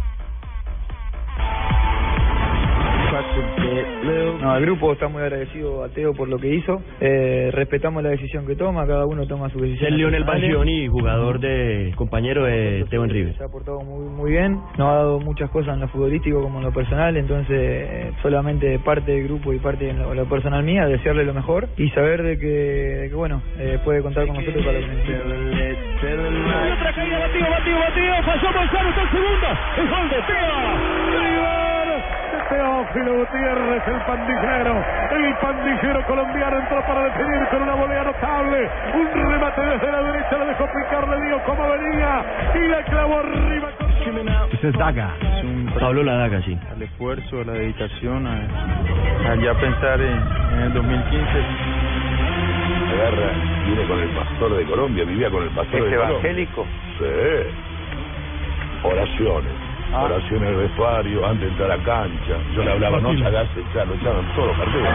Speaker 50: No, el grupo está muy agradecido a Teo por lo que hizo. Eh, respetamos la decisión que toma, cada uno toma su decisión.
Speaker 11: Es Lionel. Bangioni, jugador de compañero de Teo en River.
Speaker 50: Se ha portado muy, muy bien, nos ha dado muchas cosas en lo futbolístico como en lo personal, entonces eh, solamente parte del grupo y parte en lo, lo personal mía, desearle lo mejor y saber de que, de que bueno, eh, puede contar con nosotros para lo que necesite.
Speaker 48: otra caída, batido, batido, batido. Pasó Gonzalo, está el segundo. El gol de Teo.
Speaker 51: Teófilo Gutiérrez, el pandillero. El pandillero colombiano entró para definir con una volea notable. Un remate desde la derecha, le dejó picar, le dio como venía y le clavó arriba.
Speaker 1: Ese es Daga.
Speaker 11: Pablo La Daga, sí.
Speaker 52: al esfuerzo, a la dedicación, a, a ya pensar en, en el 2015.
Speaker 53: Agarra, viene con el pastor de Colombia, vivía con el pastor
Speaker 52: ¿Es
Speaker 53: de Colombia.
Speaker 52: evangélico?
Speaker 53: Sí. Oraciones.
Speaker 52: Ah.
Speaker 53: Oraciones en el vestuario, antes de entrar a la cancha. Yo le hablaba, no se hagas echar, lo echaban todos los partidos.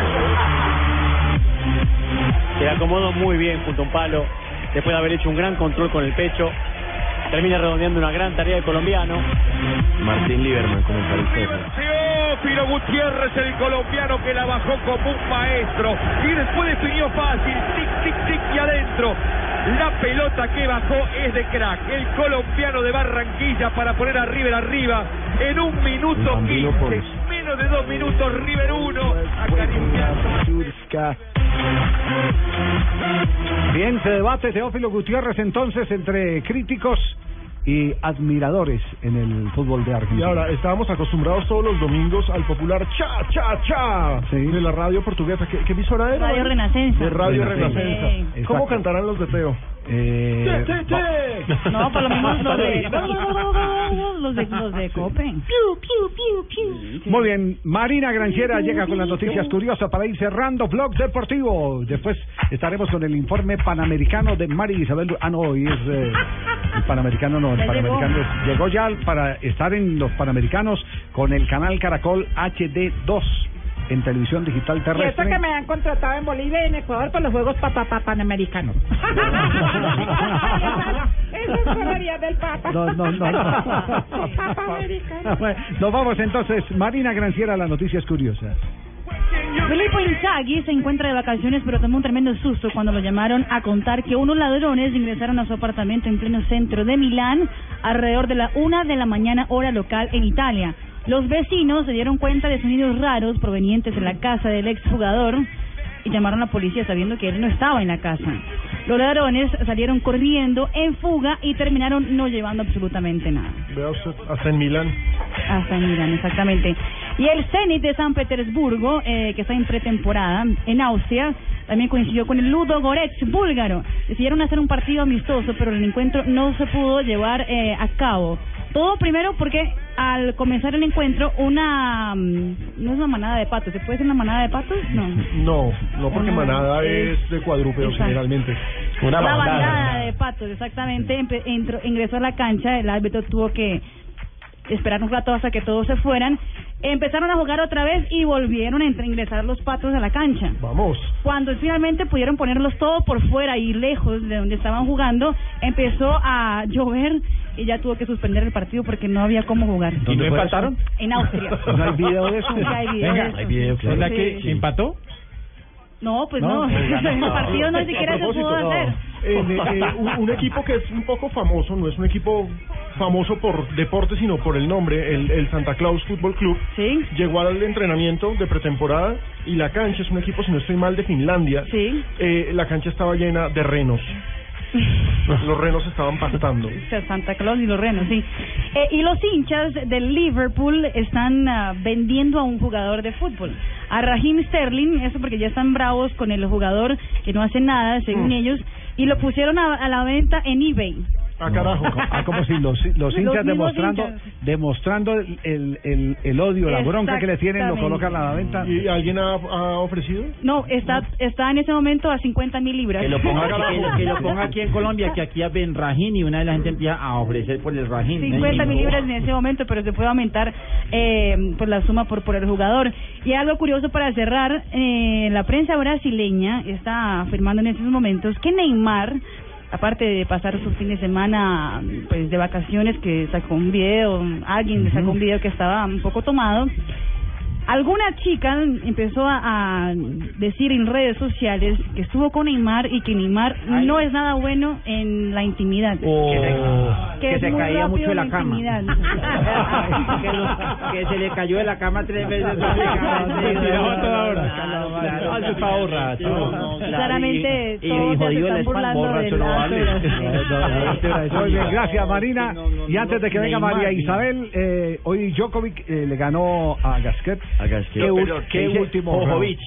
Speaker 54: Se acomodó muy bien junto a un palo, después de haber hecho un gran control con el pecho. Termina redondeando una gran tarea el colombiano.
Speaker 11: Martín Lieberman, comentarista.
Speaker 51: Teófilo Gutiérrez, el colombiano que la bajó como un maestro y después definió fácil, tic, tic, tic y adentro. La pelota que bajó es de crack. El colombiano de Barranquilla para poner a River arriba en un minuto 15. Menos de dos minutos, River 1.
Speaker 1: Bien, se debate Teófilo Gutiérrez entonces entre críticos y admiradores en el fútbol de
Speaker 9: Y
Speaker 1: Argentina.
Speaker 9: ahora, estábamos acostumbrados todos los domingos al popular cha, cha, cha de la radio portuguesa. ¿Qué, qué emisora era?
Speaker 10: Radio Renacenza.
Speaker 9: De Radio
Speaker 1: Renacenza.
Speaker 9: Renacenza.
Speaker 1: Sí.
Speaker 9: ¿Cómo cantarán los de Teo?
Speaker 1: Eh,
Speaker 9: Che, che, che.
Speaker 10: No, por lo menos los de, los de, los de Copen.
Speaker 1: Muy bien, Marina Granciera llega con las noticias curiosas para ir cerrando Blog Deportivo. Después estaremos con el informe panamericano de Mari Isabel. Ah, no, hoy es eh, el panamericano, no, el
Speaker 10: Ya
Speaker 1: panamericano
Speaker 10: llegó.
Speaker 1: es- llegó ya para estar en los panamericanos con el canal Caracol HD2 en televisión digital
Speaker 55: Y eso
Speaker 1: terrestre.
Speaker 55: que me han contratado en Bolivia y en Ecuador por los Juegos pa, pa, pa- Panamericanos. Eso es del Papa.
Speaker 1: No, no, no, no.
Speaker 55: Papa americano.
Speaker 1: Bueno, Nos vamos entonces, Marina Granciera, las noticias curiosas.
Speaker 10: Filippo Inzaghi se encuentra de vacaciones, pero tomó un tremendo susto cuando lo llamaron a contar que unos ladrones ingresaron a su apartamento en pleno centro de Milán alrededor de la una de la mañana hora local en Italia. Los vecinos se dieron cuenta de sonidos raros provenientes de la casa del exjugador y llamaron a la policía sabiendo que él no estaba en la casa. Los ladrones salieron corriendo en fuga y terminaron no llevando absolutamente nada.
Speaker 9: Hasta en Milán.
Speaker 10: Hasta en Milán, exactamente. Y el Zenit de San Petersburgo, eh, que está en pretemporada en Austria, también coincidió con el Ludo Goretz búlgaro. Decidieron hacer un partido amistoso, pero el encuentro no se pudo llevar eh, a cabo. Todo primero porque al comenzar el encuentro, una. mm, No es una manada de patos, ¿se puede decir una manada de patos? No.
Speaker 9: No, no porque
Speaker 10: Una-
Speaker 9: manada
Speaker 10: es-
Speaker 9: es de cuadrúpedos
Speaker 10: Exacto.
Speaker 9: generalmente.
Speaker 10: Una bandada de patos, exactamente. empe- entró- ingresó a la cancha, el árbitro tuvo que esperar un rato hasta que todos se fueran. Empezaron a jugar otra vez y volvieron a ingresar los patos a la cancha.
Speaker 9: Vamos.
Speaker 10: Cuando finalmente pudieron ponerlos todos por fuera y lejos de donde estaban jugando, empezó a llover y ya tuvo que suspender el partido porque no había cómo jugar.
Speaker 1: ¿Dónde
Speaker 6: no empataron?
Speaker 10: En Austria.
Speaker 1: ¿No hay video de eso?
Speaker 10: Sí, hay video
Speaker 6: Venga,
Speaker 10: de eso.
Speaker 6: hay video, claro. ¿Verdad que
Speaker 10: Sí.
Speaker 6: empató?
Speaker 10: No, pues
Speaker 6: No,
Speaker 10: no.
Speaker 6: pues
Speaker 10: el partido no siquiera se pudo
Speaker 9: no.
Speaker 10: hacer.
Speaker 9: Eh, eh, un, un equipo que es un poco famoso, no es un equipo famoso por deporte, sino por el nombre, el, el Santa Claus Fútbol Club. Llegó al entrenamiento de pretemporada y la cancha es un equipo, si no estoy mal, de Finlandia. Eh, la cancha estaba llena de renos. Los renos estaban pastando.
Speaker 10: Santa Claus y los renos, sí. Eh, y los hinchas del Liverpool están ah, vendiendo a un jugador de fútbol, a Raheem Sterling, eso porque ya están bravos con el jugador que no hace nada, según
Speaker 9: Mm.
Speaker 10: ellos, y lo pusieron a, a la venta en eBay.
Speaker 9: Ah, carajo.
Speaker 1: Ah, como si los, los
Speaker 10: Los
Speaker 1: hinchas demostrando
Speaker 10: hinchas.
Speaker 1: demostrando el, el, el, el odio, la bronca que le tienen, lo colocan a la venta.
Speaker 9: ¿Y alguien ha, ha ofrecido?
Speaker 10: No, está, está en ese momento a 50 mil libras.
Speaker 35: Que lo ponga aquí, que lo- que lo ponga aquí en Colombia, que aquí ven Rajín y una vez la gente empieza a ofrecer por el Rajín.
Speaker 10: 50 mil libras en ese momento, pero se puede aumentar eh, por la suma por, por el jugador. Y algo curioso para cerrar, eh, la prensa brasileña está afirmando en estos momentos que Neymar, aparte de pasar su fin de semana pues de vacaciones, que sacó un video, alguien le sacó un video que estaba un poco tomado, Alguna chica empezó a, a decir en redes sociales que estuvo con Neymar y que Neymar no es nada bueno en la intimidad.
Speaker 56: que
Speaker 10: es
Speaker 56: se caía mucho de la cama. que, lo- que se le cayó de la cama tres veces.
Speaker 8: Se tiraba toda hora. Yo estaba borracho.
Speaker 10: Claramente
Speaker 56: y- y
Speaker 10: todos se están burlando de
Speaker 1: gracias Marina. y antes de que venga María. Isabel, eh, hoy Djokovic eh, le ganó a Gasquet. ¿Qué, último?
Speaker 11: Jojovic.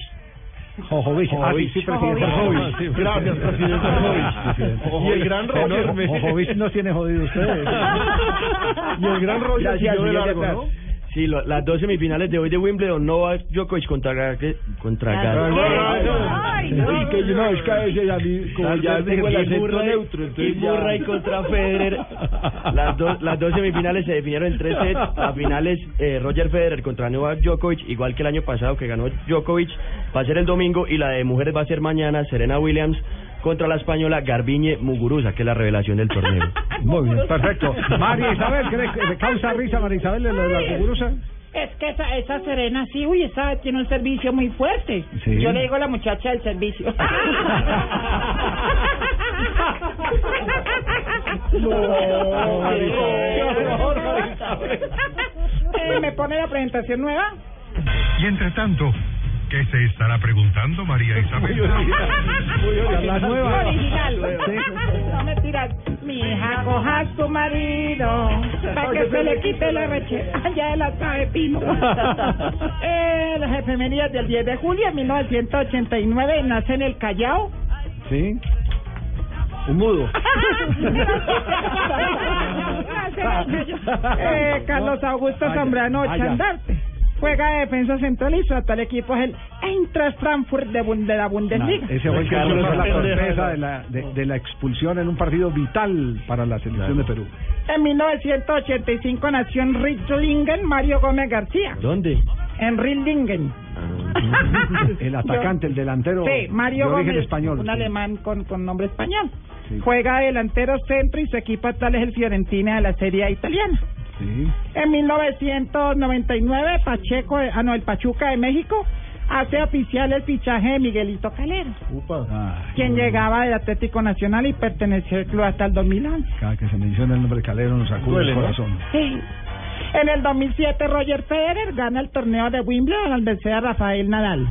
Speaker 1: Jojovic. Ah, sí, sí, presidente.
Speaker 9: Jojovic. Gracias, presidente Jojovic. Y el gran Roger.
Speaker 1: Jojovic no tiene jodido ustedes.
Speaker 9: Y el gran Roger siguió de largo. ¿no?
Speaker 11: Sí, lo- las dos semifinales de hoy de Wimbledon, Novak Djokovic contra Gasquet. Contra Gasquet.
Speaker 57: Y que yo no, es que a veces a mí, como ya tengo el acento
Speaker 11: Murray,
Speaker 57: neutro,
Speaker 11: y
Speaker 57: entonces ya-
Speaker 11: Murray contra Federer. Las, dos las dos semifinales se definieron en tres sets. Las finales, eh, Roger Federer contra Novak Djokovic, igual que el año pasado que ganó Djokovic, va a ser el domingo. Y la de mujeres va a ser mañana, Serena Williams contra la española Garbiñe Muguruza, que es la revelación del torneo.
Speaker 1: Muy bien, perfecto. María Isabel, ¿qué le, le causa risa María Isabel de de la cucuruza?
Speaker 55: Es que esa, esa Serena sí, uy, esa tiene un servicio muy fuerte.
Speaker 1: Sí.
Speaker 55: Yo le digo a la muchacha del servicio. Eh, ¿Me pone la presentación nueva?
Speaker 58: Y entre tanto, ¿qué se estará preguntando María Isabel?
Speaker 1: La nueva.
Speaker 55: Original. No mentira. Mi hija coja a su marido para que se le quite la rechera. Ya la sabe Pino. eh, las efemerías del 10 de julio de 1989 nace en el Callao.
Speaker 1: Sí. Un mudo.
Speaker 55: eh, Carlos Augusto Zambrano
Speaker 1: Ah.
Speaker 55: Chandarte. Juega de defensa central y su actual equipo es el Eintracht Frankfurt de, Bund- de la Bundesliga.
Speaker 1: Ese fue el que
Speaker 55: Carlos
Speaker 1: la sorpresa de la, de, de la expulsión en un partido vital para la selección de Perú.
Speaker 55: En 1985 nació en Ricklingen Mario Gómez García.
Speaker 11: ¿Dónde?
Speaker 55: En Ricklingen.
Speaker 1: El atacante, el delantero
Speaker 55: Sí, Mario
Speaker 1: de
Speaker 55: Gómez,
Speaker 1: español.
Speaker 55: un
Speaker 1: sí.
Speaker 55: alemán con, con nombre español. Juega delantero centro y su equipo actual es el Fiorentina de la Serie A italiana.
Speaker 1: Sí.
Speaker 55: En 1999, Pacheco, de- ah no, el Pachuca de México hace oficial el fichaje de Miguelito Calero, quien llegaba del Atlético Nacional y perteneció al club hasta el 2011.
Speaker 1: Cada que se menciona el nombre Calero nos sacude
Speaker 55: Duele,
Speaker 1: el
Speaker 55: ¿no?
Speaker 1: corazón.
Speaker 55: Sí. En el 2007, Roger Federer gana el torneo de Wimbledon al vencer a Rafael Nadal.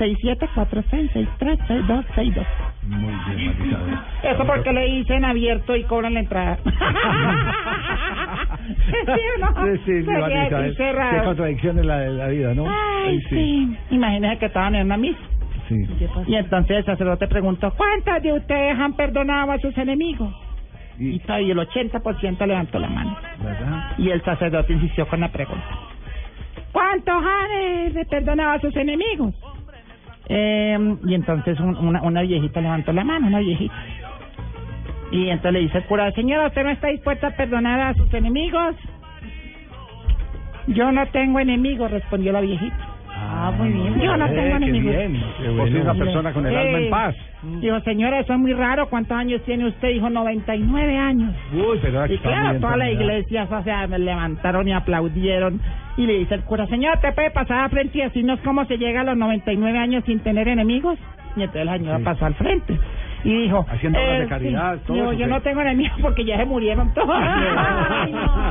Speaker 55: 6-7, 4-6, 6-3, 6-2, 6-2.
Speaker 1: Muy bien, María Isabel.
Speaker 55: Eso porque le dicen abierto y cobran la entrada. ¿Sí o no?
Speaker 1: Sí, sí,
Speaker 55: cerrado.
Speaker 1: Qué contradicción en la, de la vida, ¿no?
Speaker 55: Ay, sí. Imagínese que estaban en una misa.
Speaker 1: Sí.
Speaker 55: Y entonces el sacerdote preguntó, ¿cuántos de ustedes han perdonado a sus enemigos? Y, y el 80% levantó la mano.
Speaker 1: ¿Verdad?
Speaker 55: Y el sacerdote insistió con la pregunta. ¿Cuántos han eh, perdonado a sus enemigos? Eh, y entonces un- una, una viejita levantó la mano, una viejita. Y entonces le dice el cura, señora, ¿usted no está dispuesta a perdonar a sus enemigos? Yo no tengo enemigos, respondió la viejita. Ah, muy bien. Yo no
Speaker 1: Eh,
Speaker 55: tengo enemigos.
Speaker 1: bien. Pues es una persona con el alma en paz.
Speaker 55: Dijo, señora, eso es muy raro. ¿Cuántos años tiene usted? Dijo, 99 años.
Speaker 1: Uy, pero aquí
Speaker 55: Y claro, toda la iglesia, o sea, me levantaron y aplaudieron. Y le dice el cura, señora, ¿te puede pasar al frente y decirnos cómo se llega a los 99 años sin tener enemigos? Y entonces la señora
Speaker 1: Sí.
Speaker 55: pasó al frente. Y dijo,
Speaker 1: Haciendo obras de
Speaker 55: eh,
Speaker 1: caridad,
Speaker 55: sí.
Speaker 1: todo
Speaker 55: yo
Speaker 1: ¿qué?
Speaker 55: no tengo enemigos porque ya se murieron todos. Ay, no.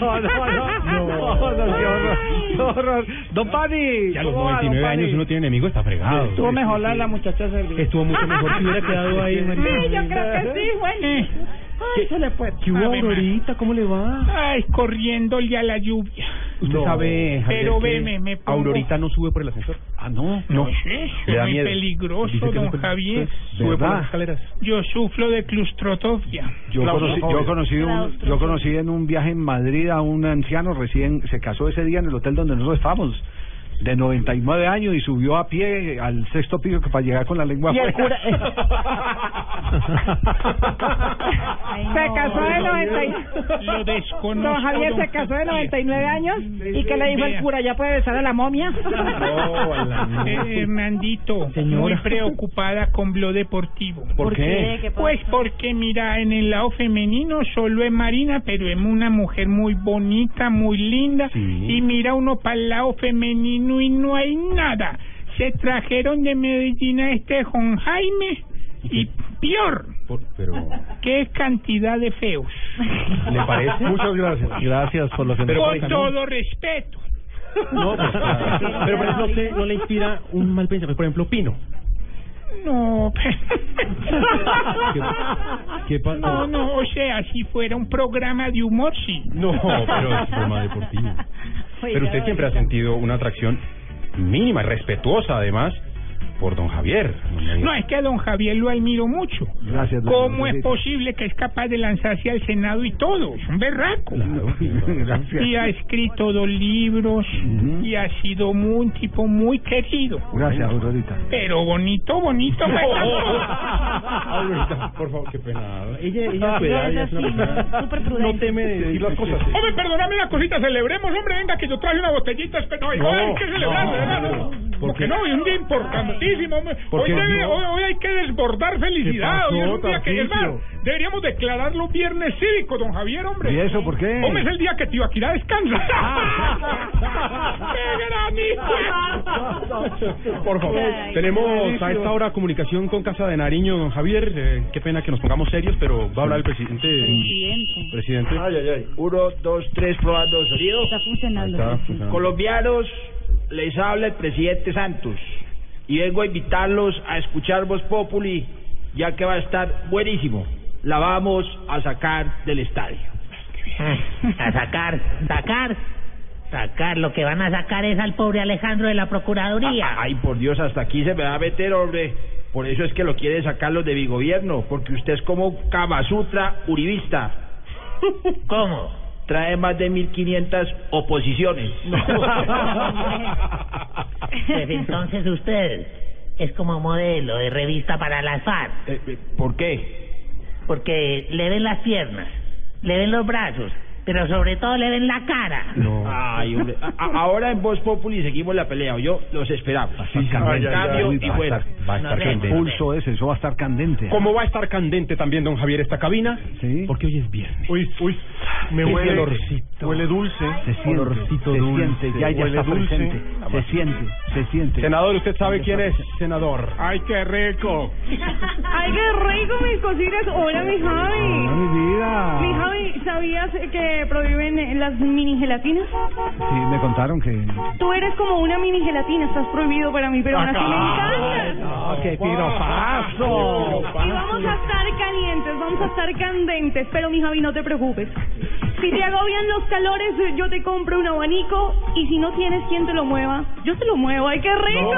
Speaker 1: No, no, no, no, no, qué horror, qué horror. Don Pani.
Speaker 6: Ya a los
Speaker 1: ¿cómo va, don
Speaker 6: 99
Speaker 1: Pani?
Speaker 6: años uno tiene enemigo, está fregado.
Speaker 55: Estuvo mejor la, la muchacha servida.
Speaker 6: Estuvo mucho mejor si hubiera quedado ahí.
Speaker 55: Sí, yo creo que sí, bueno. Ay, se le fue.
Speaker 6: ¿Qué hubo. Aurorita? ¿Cómo le va?
Speaker 55: Ay, corriéndole a la lluvia.
Speaker 6: Usted sabe, Javier,
Speaker 55: Pero veme, me pongo...
Speaker 6: Aurorita no sube por el ascensor.
Speaker 1: Ah, no.
Speaker 6: No. Le da
Speaker 55: es muy
Speaker 6: miedo.
Speaker 55: peligroso, don
Speaker 6: no puede-
Speaker 55: Javier.
Speaker 6: Sube por las escaleras.
Speaker 55: Yo sufro de claustrofobia.
Speaker 1: Yo conocí, yo conocí un, yo conocí en un viaje en Madrid a un anciano recién se casó ese día en el hotel donde nosotros estábamos. De 99 años y subió a pie al sexto piso que para llegar con la lengua
Speaker 55: Y el
Speaker 1: afuera.
Speaker 55: Se casó de 90 y-
Speaker 59: Lo desconozco.
Speaker 55: Don Javier se casó de
Speaker 59: Javier.
Speaker 55: 99 años y que le dijo el cura, ¿ya puede besar a la momia?
Speaker 59: Eh, Hernandito,
Speaker 55: Señora.
Speaker 59: muy preocupada con Blog Deportivo.
Speaker 55: ¿Por ¿Por qué?
Speaker 59: Pues porque, mira, en el lado femenino solo es Marina, pero es una mujer muy bonita, muy linda. Y mira uno para el lado femenino y no hay nada. Se trajeron de Medellín a este Juan Jaime y peor.
Speaker 6: pero...
Speaker 59: ¿Qué cantidad de feos?
Speaker 6: ¿Le parece?
Speaker 9: Muchas gracias.
Speaker 8: Gracias por lo que
Speaker 6: Pero,
Speaker 59: Con todo respeto.
Speaker 6: No, pues, pero por ejemplo, ¿a usted no le inspira un mal pensamiento? Por ejemplo, Pino.
Speaker 59: No,
Speaker 6: ¿Qué pasa?
Speaker 59: no, no, o sea, si fuera un programa de humor, sí.
Speaker 6: No, pero es forma deportiva. Pero usted siempre ha sentido una atracción mínima, respetuosa además, por don Javier.
Speaker 59: No, es que a don Javier lo admiro mucho.
Speaker 1: Gracias. don
Speaker 59: ¿Cómo es posible que es capaz de lanzarse al Senado y todo? Es un berraco.
Speaker 1: Gracias.
Speaker 59: Y ha escrito dos libros y ha sido muy, un tipo muy querido.
Speaker 1: Gracias, Aurorita.
Speaker 59: Pero bonito, bonito. pues.
Speaker 6: Aurorita, por favor, qué pena. Ella, ella a su
Speaker 59: No,
Speaker 6: edad,
Speaker 59: es
Speaker 6: una
Speaker 59: súper
Speaker 6: no teme de decir las cosas.
Speaker 59: Hombre, perdóname una cosita, celebremos, hombre, venga, que yo traje una botellita, no,
Speaker 6: No,
Speaker 59: hay que celebrar,
Speaker 6: no. ¿Por
Speaker 59: Porque
Speaker 6: qué?
Speaker 59: no, es un día importantísimo, hombre.
Speaker 6: ¿Por
Speaker 59: Hoy,
Speaker 6: qué
Speaker 59: debe-
Speaker 6: no?
Speaker 59: hoy, hoy hay que desbordar felicidad,
Speaker 1: ¿Qué
Speaker 59: hoy es un día que, es más, deberíamos declararlo viernes cívico, don Javier, hombre.
Speaker 1: ¿Y eso por qué?
Speaker 59: Hombre, es el día que Tibaquirá descansa. ¡Qué granito!
Speaker 6: Por favor, tenemos a esta hora comunicación con Casa de Nariño, don Javier. Eh, qué pena que nos pongamos serios, pero va a hablar el presidente. Presidente.
Speaker 60: Ay, ay, ay. Uno, dos, tres, probando sonido.
Speaker 10: Está funcionando.
Speaker 6: Ahí está, funcionando.
Speaker 60: Colombianos, les habla el presidente Santos y vengo a invitarlos a escuchar Voz Populi, ya que va a estar buenísimo. La vamos a sacar del estadio.
Speaker 55: A sacar, sacar, sacar. Lo que van a sacar es al pobre Alejandro de la Procuraduría.
Speaker 60: Ay, por Dios, hasta aquí se me va a meter, hombre. Por eso es que lo quieren sacar los de mi gobierno, porque usted es como Kama Sutra uribista.
Speaker 55: ¿Cómo?
Speaker 60: Trae más de 1500 oposiciones.
Speaker 55: Pues entonces usted es como modelo de revista para las FARC.
Speaker 60: Eh, ¿Por qué?
Speaker 55: Porque le ven las piernas, le ven los brazos, pero sobre todo le ven la cara.
Speaker 60: Ay, hombre. A- ahora en Voz Populi seguimos la pelea. Yo los esperaba.
Speaker 1: Candente.
Speaker 60: Cambio y
Speaker 1: va a
Speaker 60: fuera.
Speaker 1: estar- Va a estar candente. Pulso ese, eso va a estar candente.
Speaker 6: ¿Cómo va a estar candente también, don Javier, esta cabina?
Speaker 1: Sí.
Speaker 6: Porque hoy es viernes.
Speaker 9: Uy, uy, me huele,
Speaker 6: olorcito.
Speaker 9: huele dulce.
Speaker 1: Se siente,
Speaker 6: Olorcito
Speaker 1: se
Speaker 6: dulce.
Speaker 1: siente, ya, ya
Speaker 9: Huele
Speaker 1: está
Speaker 9: dulce.
Speaker 1: presente. Se siente, se siente.
Speaker 6: Senador, ¿usted sabe quién es? Senador.
Speaker 59: ¡Ay, qué rico!
Speaker 61: Ay, qué rico mis cocinas. Hola, mi Javi.
Speaker 1: Hola, mi vida.
Speaker 61: Mi Javi, ¿sabías que prohíben las mini gelatinas?
Speaker 1: Sí, me contaron que...
Speaker 61: Tú eres como una mini gelatina, estás prohibido para mí, pero aún así me encanta.
Speaker 1: No, qué piropazo.
Speaker 61: Y vamos a estar calientes, vamos a estar candentes, pero mi Javi, no te preocupes. Si te agobian los calores, yo te compro un abanico y si no tienes quien te lo mueva, yo te lo muevo. ¡Ay, qué rico!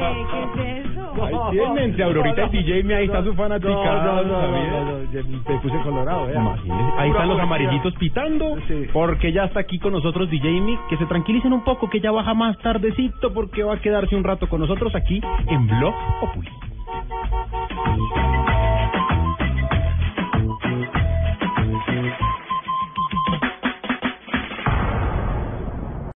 Speaker 61: Ay, ¿Qué es?
Speaker 6: Ahí tienen, de Aurorita y DJ, ahí está su fanática.
Speaker 1: No, no, no, puse colorado,
Speaker 6: Ahí están los amarillitos pitando, porque ya está aquí con nosotros DJ Mick. Que se tranquilicen un poco, que ya baja más tardecito, porque va a quedarse un rato con nosotros aquí en Blog Populi.